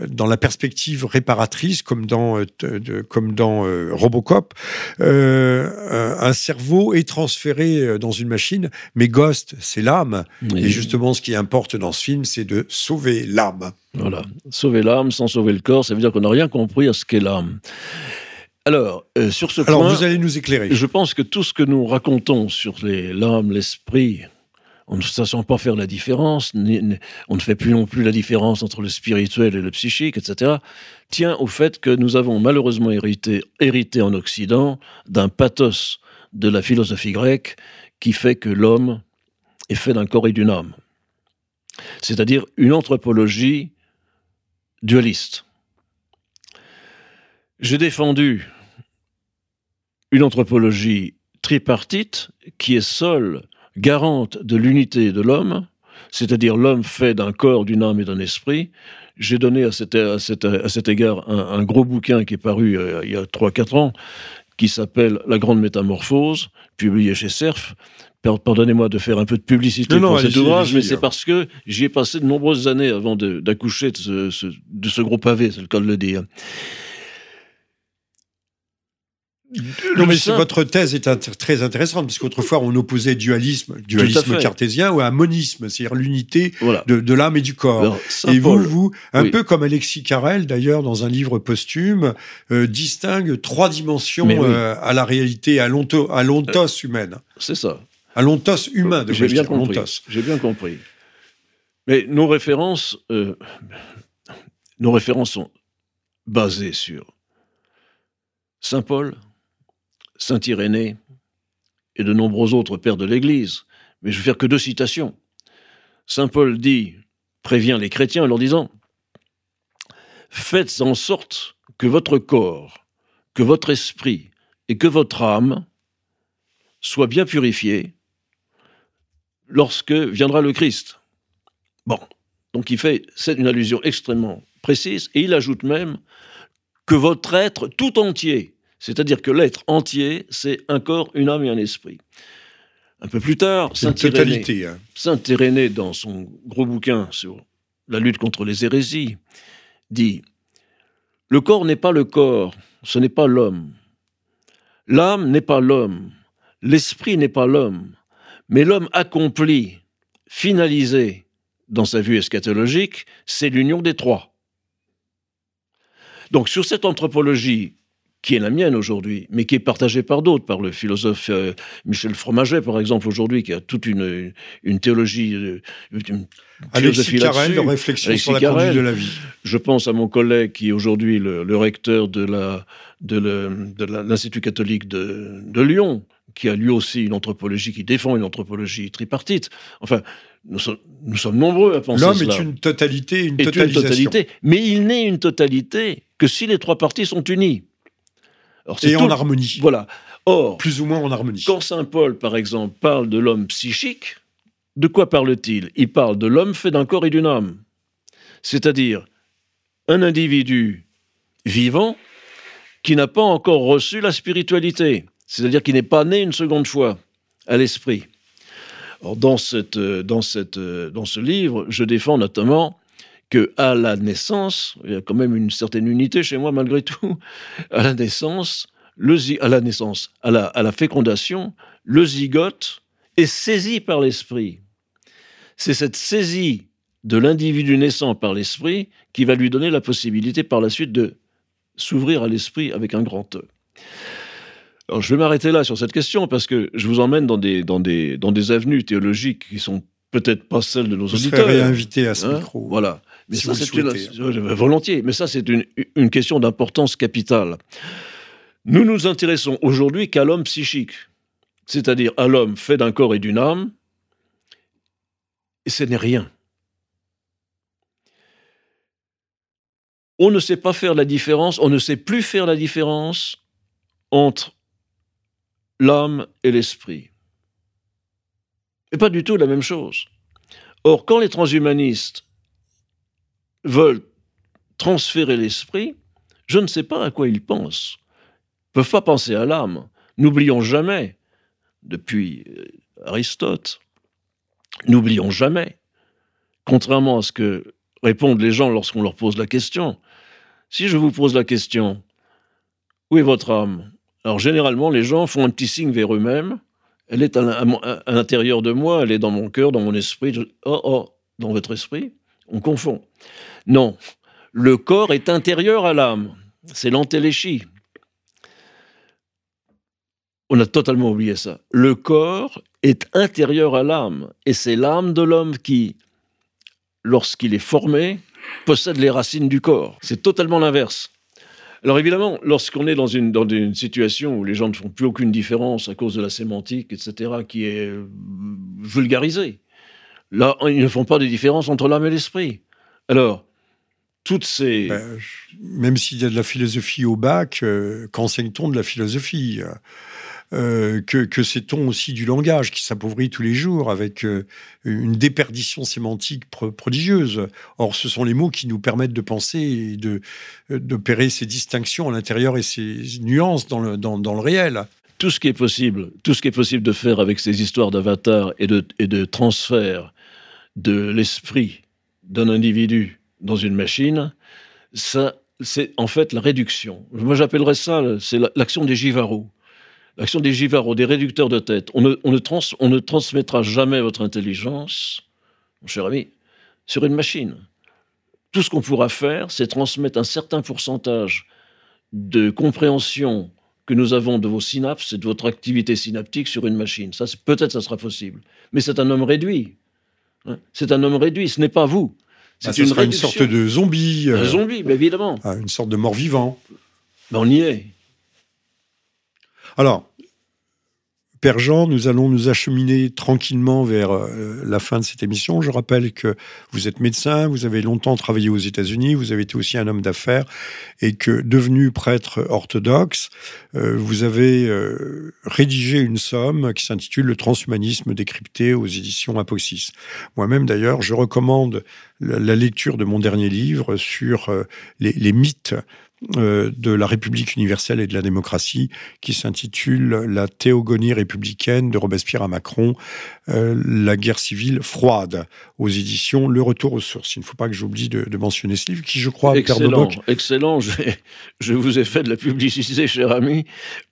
dans la perspective réparatrice, comme dans, euh, de, comme dans Robocop. un cerveau est transféré dans une machine, mais Ghost, c'est l'âme. Et justement, ce qui importe dans ce film, c'est de sauver l'âme. Voilà, sauver l'âme sans sauver le corps, ça veut dire qu'on n'a rien compris à ce qu'est l'âme. Alors, euh, sur ce Alors, vous allez nous éclairer. Je pense que tout ce que nous racontons sur l'âme, l'esprit, on ne sait pas faire la différence, on ne fait plus non plus la différence entre le spirituel et le psychique, etc., tient au fait que nous avons malheureusement hérité, hérité en Occident d'un pathos de la philosophie grecque qui fait que l'homme est fait d'un corps et d'une âme. C'est-à-dire une anthropologie dualiste. J'ai défendu une anthropologie tripartite qui est seule garante de l'unité de l'homme, c'est-à-dire l'homme fait d'un corps, d'une âme et d'un esprit. J'ai donné à cet, à cet, égard un, gros bouquin qui est paru euh, il y a 3-4 ans, qui s'appelle La Grande Métamorphose, publié chez Cerf. Pardonnez-moi de faire un peu de publicité pour cet ouvrage, mais c'est parce que j'y ai passé de nombreuses années avant d'accoucher de, ce, de ce gros pavé, c'est le cas de le dire. Non, mais votre thèse est très intéressante, puisqu'autrefois on opposait dualisme, dualisme cartésien, ou à monisme, c'est-à-dire l'unité de, l'âme et du corps. et vous, vous, un peu comme Alexis Carrel, d'ailleurs, dans un livre posthume, euh, distingue trois dimensions euh, à la réalité, à l'ontos euh, humaine. C'est ça. À l'ontos humain, de J'ai bien compris. J'ai bien compris. Mais nos références, nos références sont basées sur Saint Paul, Saint Irénée et de nombreux autres pères de l'Église. Mais je vais faire que deux citations. Saint Paul dit, prévient les chrétiens en leur disant Faites en sorte que votre corps, que votre esprit et que votre âme soient bien purifiés lorsque viendra le Christ. Bon, donc il fait c'est une allusion extrêmement précise et il ajoute même que votre être tout entier c'est-à-dire que l'être entier, c'est un corps, une âme et un esprit. Un peu plus tard, Saint Irénée, hein. Saint dans son gros bouquin sur la lutte contre les hérésies, dit Le corps n'est pas le corps, ce n'est pas l'homme. L'âme n'est pas l'homme, l'esprit n'est pas l'homme, mais l'homme accompli, finalisé dans sa vue eschatologique, c'est l'union des trois. Donc sur cette anthropologie qui est la mienne aujourd'hui, mais qui est partagée par d'autres, par le philosophe euh, Michel Fromaget, par exemple, aujourd'hui, qui a toute une, une théologie, euh, une Alexis Carrel, de réflexion sur la conduite de la vie. Je pense à mon collègue qui est aujourd'hui le, recteur de la de l'Institut catholique de, de Lyon, qui a lui aussi une anthropologie, qui défend une anthropologie tripartite. Enfin, nous, sommes, nous sommes nombreux à penser L'homme est une totalité, une totalisation. Une totalité, mais il n'est une totalité que si les trois parties sont unies et en harmonie. Voilà. Or, plus ou moins en harmonie. Quand saint Paul, par exemple, parle de l'homme psychique, de quoi parle-t-il? Il parle de l'homme fait d'un corps et d'une âme. C'est-à-dire un individu vivant qui n'a pas encore reçu la spiritualité, c'est-à-dire qui n'est pas né une seconde fois à l'esprit. dans, cette, dans, cette, dans ce livre, je défends notamment que à la naissance, il y a quand même une certaine unité chez moi malgré tout, à la naissance, le, à la naissance, à la, à la fécondation, le zygote est saisi par l'esprit. C'est cette saisie de l'individu naissant par l'esprit qui va lui donner la possibilité par la suite de s'ouvrir à l'esprit avec un grand E. Alors je vais m'arrêter là sur cette question parce que je vous emmène dans des, dans des, dans des avenues théologiques qui sont peut-être pas celle de nos Vous auditeurs. serez réinvité à ce Hein, micro. Voilà. Mais Si ça, vous le c'est une- euh, volontiers. Mais ça, c'est une, une question d'importance capitale. Nous nous intéressons aujourd'hui qu'à l'homme psychique, c'est-à-dire à l'homme fait d'un corps et d'une âme, et ce n'est rien. On ne sait pas faire la différence, on ne sait plus faire la différence entre l'âme et l'esprit. Et pas du tout la même chose. Or, quand les transhumanistes veulent transférer l'esprit, je ne sais pas à quoi ils pensent. Ils ne peuvent pas penser à l'âme. N'oublions jamais, depuis euh, Aristote, n'oublions jamais, contrairement à ce que répondent les gens lorsqu'on leur pose la question, si je vous pose la question, où est votre âme? Alors généralement, les gens font un petit signe vers eux-mêmes, elle est à l'in- à à l'intérieur de moi, elle est dans mon cœur, dans mon esprit. Oh, oh, dans votre esprit On confond. Non, le corps est intérieur à l'âme. C'est l'antéléchie. On a totalement oublié ça. Le corps est intérieur à l'âme. Et c'est l'âme de l'homme qui, lorsqu'il est formé, possède les racines du corps. C'est totalement l'inverse. Alors évidemment, lorsqu'on est dans une, dans une situation où les gens ne font plus aucune différence à cause de la sémantique, etc., qui est euh, vulgarisée, là, ils ne font pas de différence entre l'âme et l'esprit. Alors, toutes ces... Ben, même s'il y a de la philosophie au bac, euh, qu'enseigne-t-on de la philosophie Euh, que, que sait-on aussi du langage qui s'appauvrit tous les jours avec euh, une déperdition sémantique pro- prodigieuse? Or, ce sont les mots qui nous permettent de penser et de d'opérer ces distinctions à l'intérieur et ces nuances dans le, dans, dans le réel. tout ce qui est possible, tout ce qui est possible de faire avec ces histoires d'avatar et de, et de transfert de l'esprit d'un individu dans une machine, ça, c'est en fait la réduction. Moi, j'appellerais ça, c'est la- l'action des givarots. L'action des givarots, des réducteurs de tête. On ne, transmettra jamais votre intelligence, mon cher ami, sur une machine. Tout ce qu'on pourra faire, c'est transmettre un certain pourcentage de compréhension que nous avons de vos synapses et de votre activité synaptique sur une machine. Ça, peut-être ça sera possible. Mais c'est un homme réduit. C'est un homme réduit, ce n'est pas vous. C'est Ah, ce une, sorte de zombie, Un euh, zombie, mais évidemment. ah, une sorte de mort-vivant. Mais on y est. Alors, Père Jean, nous allons nous acheminer tranquillement vers euh, la fin de cette émission. Je rappelle que vous êtes médecin, vous avez longtemps travaillé aux États-Unis, vous avez été aussi un homme d'affaires et que, devenu prêtre orthodoxe, euh, vous avez euh, rédigé une somme qui s'intitule Le transhumanisme décrypté aux éditions Apoxis. Moi-même, d'ailleurs, je recommande la, lecture de mon dernier livre sur les, mythes de la République universelle et de la démocratie, qui s'intitule La théogonie républicaine de Robespierre à Macron, euh, la guerre civile froide, aux éditions Le Retour aux sources. Il ne faut pas que j'oublie de, de mentionner ce livre, qui, je crois, excellent, excellent. Je, vous ai fait de la publicité, cher ami,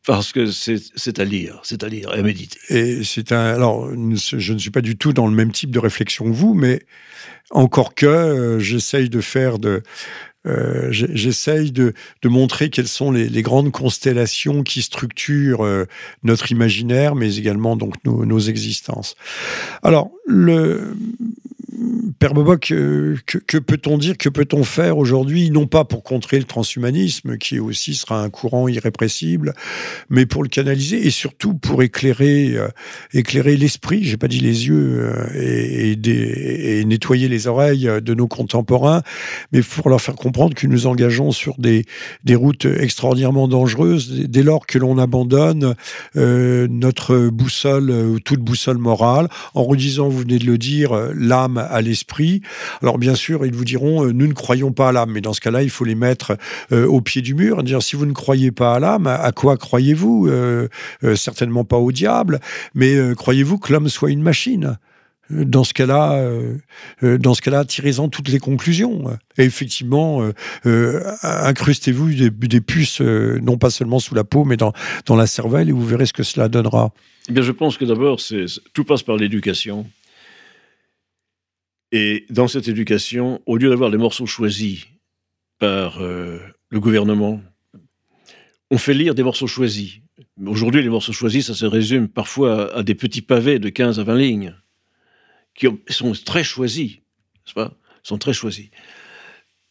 parce que c'est c'est à lire, c'est à lire et à méditer. Et c'est un. Alors, je ne suis pas du tout dans le même type de réflexion que vous, mais encore que euh, j'essaye de faire de. Euh, J'essaye de, montrer quelles sont les, les grandes constellations qui structurent euh, notre imaginaire, mais également donc nos, nos existences. Alors, le Père Boboc, euh, que, peut-on dire, que peut-on faire aujourd'hui, non pas pour contrer le transhumanisme, qui aussi sera un courant irrépressible, mais pour le canaliser et surtout pour éclairer, euh, éclairer l'esprit, j'ai pas dit les yeux, euh, et, des- et nettoyer les oreilles de nos contemporains, mais pour leur faire comprendre que nous engageons sur des, routes extraordinairement dangereuses dès- lors que l'on abandonne euh, notre boussole, toute boussole morale, en redisant, vous venez de le dire, l'âme à l'esprit. Alors bien sûr, ils vous diront, euh, nous ne croyons pas à l'âme, mais dans ce cas-là, il faut les mettre euh, au pied du mur, dire si vous ne croyez pas à l'âme, à quoi croyez-vous? Euh, Certainement pas au diable, mais croyez-vous que l'homme soit une machine? Dans ce cas-là, dans ce cas-là, tirez-en toutes les conclusions. Et effectivement, incrustez-vous des, puces, non pas seulement sous la peau, mais dans, dans la cervelle, et vous verrez ce que cela donnera. Eh bien, je pense que d'abord, tout passe par l'éducation. Et dans cette éducation, au lieu d'avoir des morceaux choisis par euh, le gouvernement, on fait lire des morceaux choisis. Aujourd'hui, les morceaux choisis, ça se résume parfois à, des petits pavés de 15 à 20 lignes qui sont très choisis, n'est-ce pas? Sont très choisis.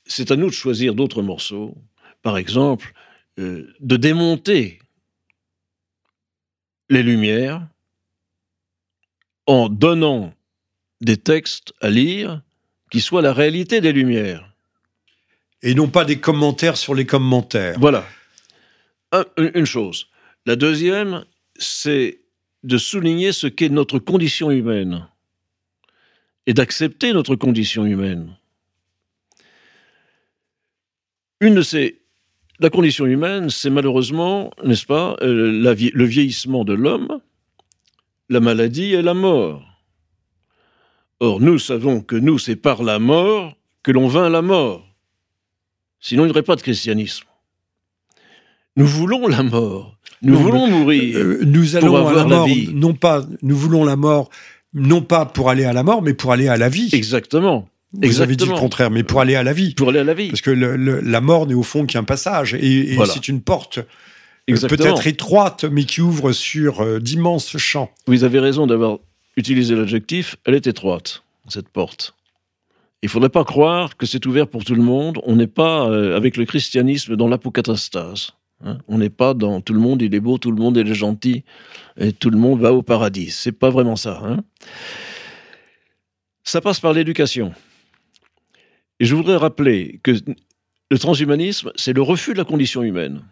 C'est à nous de choisir d'autres morceaux. Par exemple, euh, de démonter les lumières en donnant des textes à lire qui soient la réalité des lumières. Et non pas des commentaires sur les commentaires. Voilà. une chose. La deuxième, c'est de souligner ce qu'est notre condition humaine et d'accepter notre condition humaine. Une de ces la condition humaine, c'est malheureusement, n'est-ce pas, euh, le vieillissement de l'homme, la maladie et la mort. Or, nous savons que nous, c'est par la mort que l'on vainc la mort. Sinon, il n'y aurait pas de christianisme. Nous voulons la mort. Nous voulons mourir. Euh, nous allons pour avoir à la mort, non pas, nous voulons la mort, non pas pour aller à la mort, mais pour aller à la vie. Exactement. Vous avez dit le contraire, mais pour aller à la vie. Pour aller à la vie. Parce que la mort n'est au fond qu'un passage, et, c'est une porte euh, peut-être étroite, mais qui ouvre sur euh, d'immenses champs. Vous avez raison d'avoir utilisé l'adjectif, elle est étroite, cette porte. Il ne faudrait pas croire que c'est ouvert pour tout le monde. On n'est pas, euh, avec le christianisme, dans l'apocatastase. Hein. on n'est pas dans tout le monde, il est beau, tout le monde, il est gentil, et tout le monde va au paradis. C'est pas vraiment ça. Hein. ça passe par l'éducation. Et je voudrais rappeler que le transhumanisme, c'est le refus de la condition humaine.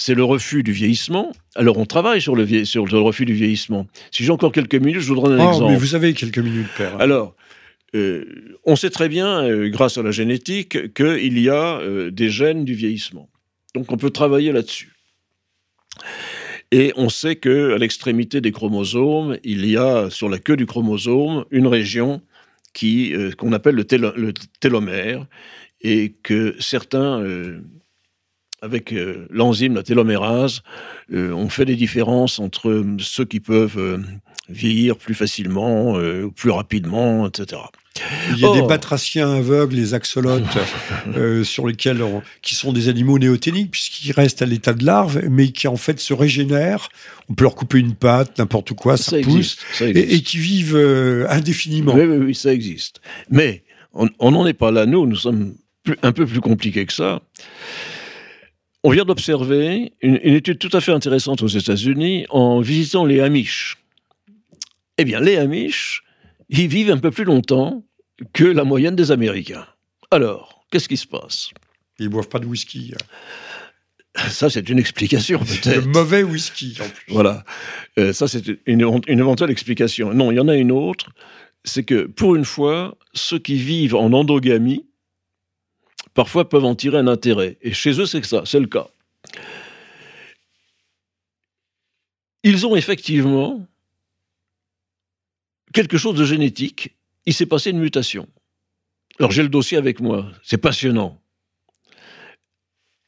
C'est le refus du vieillissement. Alors on travaille sur le, sur le refus du vieillissement. Si j'ai encore quelques minutes, je voudrais un oh, exemple. Mais vous avez quelques minutes, Père. Alors, euh, on sait très bien, euh, grâce à la génétique, qu'il y a euh, des gènes du vieillissement. Donc on peut travailler là-dessus. Et on sait que à l'extrémité des chromosomes, il y a sur la queue du chromosome une région qui qu'on appelle le, télomère et que certains avec euh, l'enzyme, la télomérase, ont fait des différences entre ceux qui peuvent vieillir plus facilement, plus rapidement, etc. Il y a des batraciens aveugles, les axolotes, euh, sur lesquels qui sont des animaux néoténiques, puisqu'ils restent à l'état de larve, mais qui en fait se régénèrent. On peut leur couper une patte, n'importe quoi, ça, pousse, Et, qui vivent euh, indéfiniment. Oui, oui, ça existe. Mais on n'en est pas là, nous, nous sommes un peu plus compliqués que ça. On vient d'observer une, une, étude tout à fait intéressante aux États-Unis en visitant les Amish. Eh bien, les Amish, ils vivent un peu plus longtemps que la moyenne des Américains. Alors, qu'est-ce qui se passe? Ils boivent pas de whisky. Ça, c'est une explication, peut-être. Le mauvais whisky, en plus. Voilà. Euh, ça, c'est une, une, éventuelle explication. Non, il y en a une autre. C'est que, pour une fois, ceux qui vivent en endogamie, parfois peuvent en tirer un intérêt. Et chez eux, c'est ça, c'est le cas. Ils ont effectivement quelque chose de génétique il s'est passé une mutation. Alors j'ai le dossier avec moi, c'est passionnant.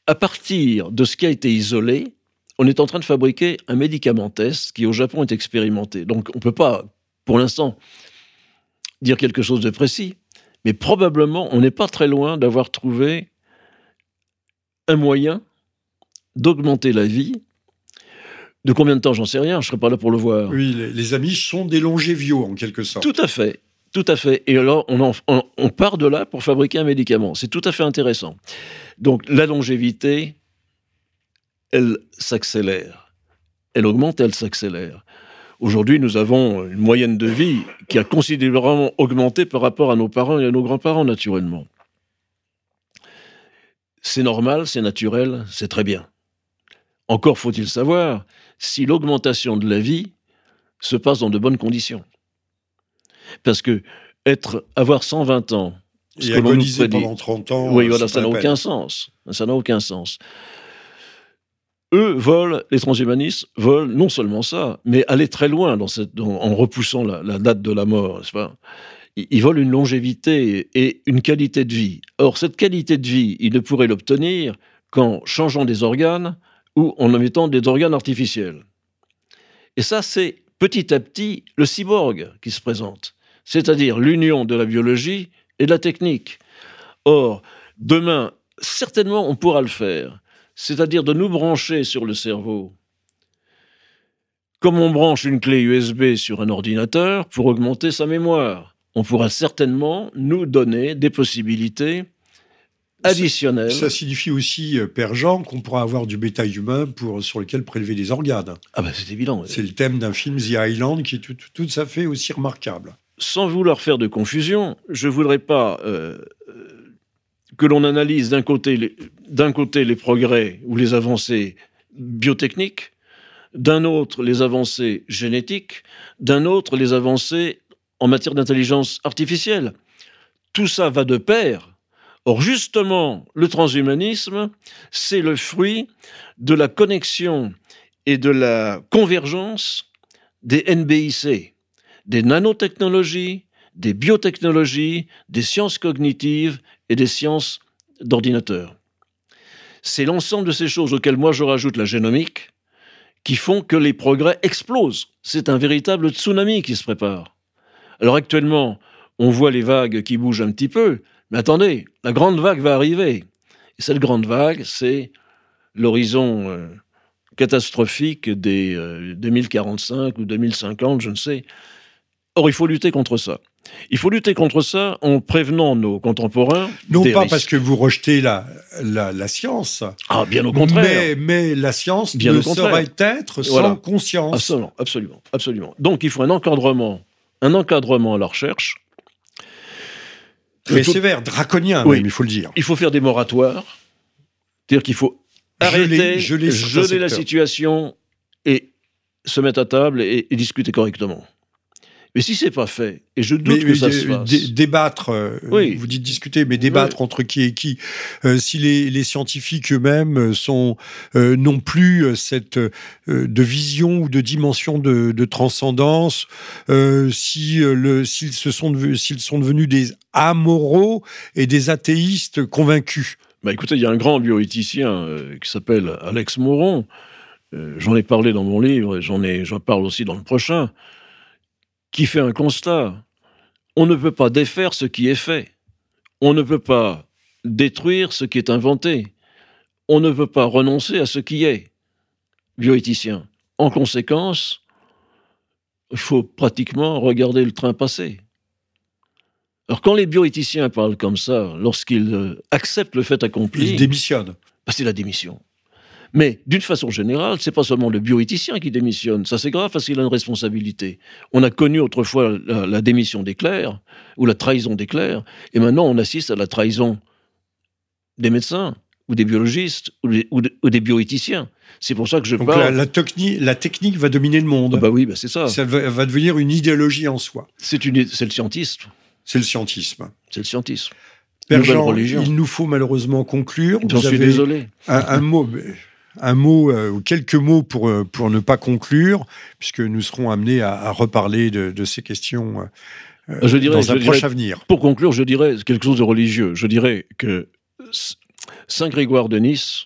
À partir de ce qui a été isolé, on est en train de fabriquer un médicament test qui au Japon est expérimenté. Donc on ne peut pas, pour l'instant, dire quelque chose de précis, mais probablement on n'est pas très loin d'avoir trouvé un moyen d'augmenter la vie. De combien de temps, j'en sais rien, je ne serai pas là pour le voir. Oui, les, amis sont des longéviaux en quelque sorte. Tout à fait. Tout à fait. Et alors, on, part de là pour fabriquer un médicament. C'est tout à fait intéressant. Donc, la longévité, elle s'accélère. Elle augmente, elle s'accélère. Aujourd'hui, nous avons une moyenne de vie qui a considérablement augmenté par rapport à nos parents et à nos grands-parents, naturellement. C'est normal, c'est naturel, c'est très bien. Encore faut-il savoir si l'augmentation de la vie se passe dans de bonnes conditions. Parce que être, avoir 120 ans, et agoniser pendant 30 ans. Oui, voilà, ça n'a aucun sens. Ça n'a aucun sens. Eux volent, les transhumanistes volent non seulement ça, mais aller très loin en repoussant la, date de la mort. Pas? Ils, volent une longévité et une qualité de vie. Or, cette qualité de vie, ils ne pourraient l'obtenir qu'en changeant des organes ou en mettant des organes artificiels. Et ça, c'est petit à petit le cyborg qui se présente c'est-à-dire l'union de la biologie et de la technique. Or, demain, certainement, on pourra le faire, c'est-à-dire de nous brancher sur le cerveau Comme on branche une clé USB sur un ordinateur pour augmenter sa mémoire, on pourra certainement nous donner des possibilités additionnelles. Ça, signifie aussi, euh, Père Jean, qu'on pourra avoir du bétail humain pour, sur lequel prélever des organes. Ah ben c'est évident. C'est le thème d'un film, The Island, qui est tout, tout à fait aussi remarquable. Sans vouloir faire de confusion, je ne voudrais pas euh, que l'on analyse d'un côté, les- progrès ou les avancées biotechniques, d'un autre les avancées génétiques, d'un autre les avancées en matière d'intelligence artificielle. Tout ça va de pair. Or, justement, le transhumanisme, c'est le fruit de la connexion et de la convergence des NBIC, des nanotechnologies, des biotechnologies, des sciences cognitives et des sciences d'ordinateur. C'est l'ensemble de ces choses auxquelles moi je rajoute la génomique qui font que les progrès explosent. C'est un véritable tsunami qui se prépare. Alors actuellement, on voit les vagues qui bougent un petit peu, mais attendez, la grande vague va arriver. Et cette grande vague, c'est l'horizon euh, catastrophique des euh, 2045 ou 2050, je ne sais. Or, il faut lutter contre ça. Il faut lutter contre ça en prévenant nos contemporains. Non des pas risques. parce que vous rejetez la, la, la science, Ah, bien au contraire. mais, mais la science Bien ne saurait être sans Voilà. conscience. Absolument, absolument, absolument. Donc, il faut un encadrement, un encadrement à la recherche. Faut- sévère, draconien Oui. même, il faut le dire. Il faut faire des moratoires. C'est-à-dire qu'il faut Geler- arrêter, geler la situation et se mettre à table et, et discuter correctement. Mais si c'est pas fait, et je doute Mais, que ça se fasse, dé- débattre, euh, Oui. vous dites discuter, mais débattre entre qui et qui. Euh, si les, les scientifiques eux-mêmes euh, sont euh, non plus cette de vision ou de dimension de, de transcendance, si le s'ils se sont s'ils sont devenus des amoraux et des athéistes convaincus. Bah écoutez, il y a un grand bioéthicien qui s'appelle Alex Moron. J'en ai parlé dans mon livre, et j'en ai, j'en parle aussi dans le prochain, qui fait un constat. On ne peut pas défaire ce qui est fait. On ne peut pas détruire ce qui est inventé. On ne peut pas renoncer à ce qui est. Bioéthicien. En conséquence, il faut pratiquement regarder le train passer. Alors quand les bioéthiciens parlent comme ça, lorsqu'ils euh, acceptent le fait accompli, Ils démissionnent. bah, c'est la démission. Mais d'une façon générale, c'est pas seulement le bioéthicien qui démissionne. Ça, c'est grave parce qu'il a une responsabilité. On a connu autrefois la, la démission des clercs ou la trahison des clercs, et maintenant on assiste à la trahison des médecins ou des biologistes ou des, ou des- ou des bioéthiciens. C'est pour ça que je Donc parle. la, la, techni- la technique va dominer le monde. Ah bah oui, bah c'est ça. Ça va, va devenir une idéologie en soi. C'est le scientisme. C'est le scientisme. C'est le scientisme. Père Jean, religion. il nous faut malheureusement conclure. J'en suis désolé. un, un mot, un mot euh, ou quelques mots pour, euh, pour ne pas conclure, puisque nous serons amenés à, à reparler de, de ces questions euh, Je dirais- dans je un dirais- proche avenir. Pour conclure, je dirais quelque chose de religieux. Je dirais que Saint Grégoire de Nice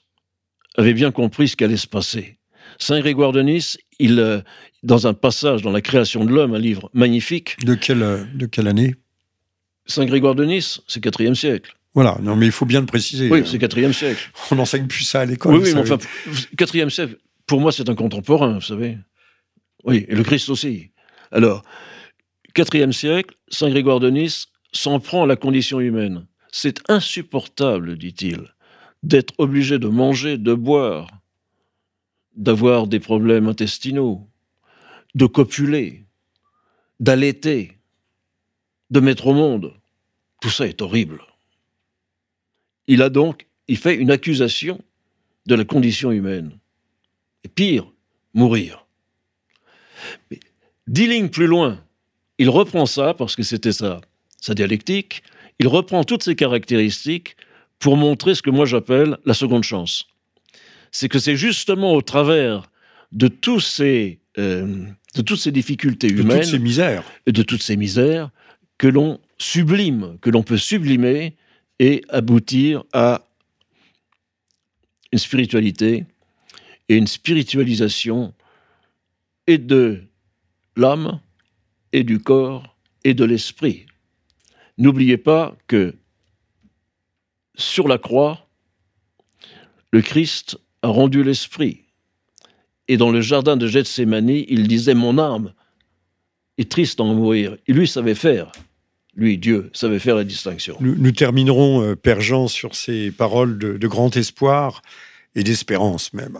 avait bien compris ce qu'allait se passer. Saint Grégoire de Nice, il, dans un passage dans la création de l'homme, un livre magnifique, De quelle, de quelle année? Saint Grégoire de Nice, c'est 4e siècle. Voilà, non mais il faut bien le préciser. Oui, c'est 4e siècle. On n'enseigne plus ça à l'école. Oui, oui, mais enfin, 4e siècle, pour moi, c'est un contemporain, vous savez. Oui, et le Christ aussi. Alors, 4e siècle, Saint Grégoire de Nice s'en prend à la condition humaine. C'est insupportable, dit-il, d'être obligé de manger, de boire, d'avoir des problèmes intestinaux, de copuler, d'allaiter, de mettre au monde. Tout ça est horrible. Il a donc, il fait une accusation de la condition humaine. Et pire, mourir. Mais dix lignes plus loin, il reprend ça, parce que c'était ça, sa dialectique, il reprend toutes ces caractéristiques pour montrer ce que moi j'appelle la seconde chance. C'est que c'est justement au travers de, tous ces, euh, de toutes ces difficultés de humaines toutes ces misères. de toutes ces misères que l'on sublime, que l'on peut sublimer et aboutir à une spiritualité et une spiritualisation et de l'âme et du corps et de l'esprit. N'oubliez pas que sur la croix, le Christ a rendu l'esprit Et dans le jardin de Gethsemane, il disait Mon âme est triste d'en mourir. Et lui savait faire. Lui, Dieu, savait faire la distinction. Nous, terminerons, euh, Père Jean, sur ces paroles de grand espoir et d'espérance même.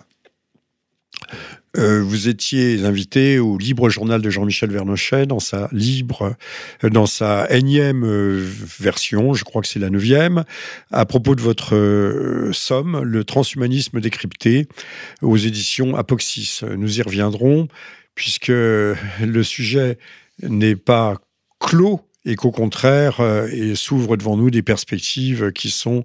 Euh, vous étiez invité au Libre Journal de Jean-Michel Vernochet dans sa libre, euh, dans sa énième euh, version, je crois que c'est la neuvième, à propos de votre somme, le transhumanisme décrypté, aux éditions Apoxis. Nous y reviendrons, puisque le sujet n'est pas clos et qu'au contraire, euh, s'ouvrent devant nous des perspectives qui sont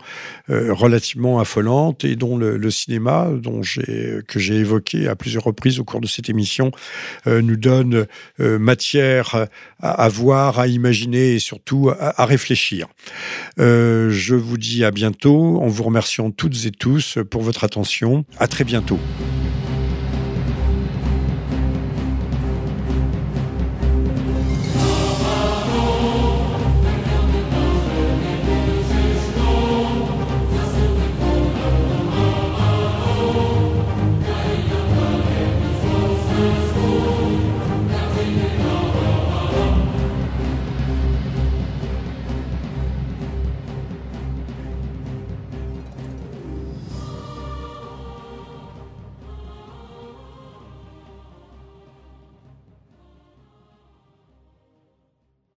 euh, relativement affolantes et dont le, cinéma, dont que j'ai évoqué à plusieurs reprises au cours de cette émission, euh, nous donne matière à, voir, à imaginer et surtout à, réfléchir. je vous dis à bientôt en vous remerciant toutes et tous pour votre attention. À très bientôt.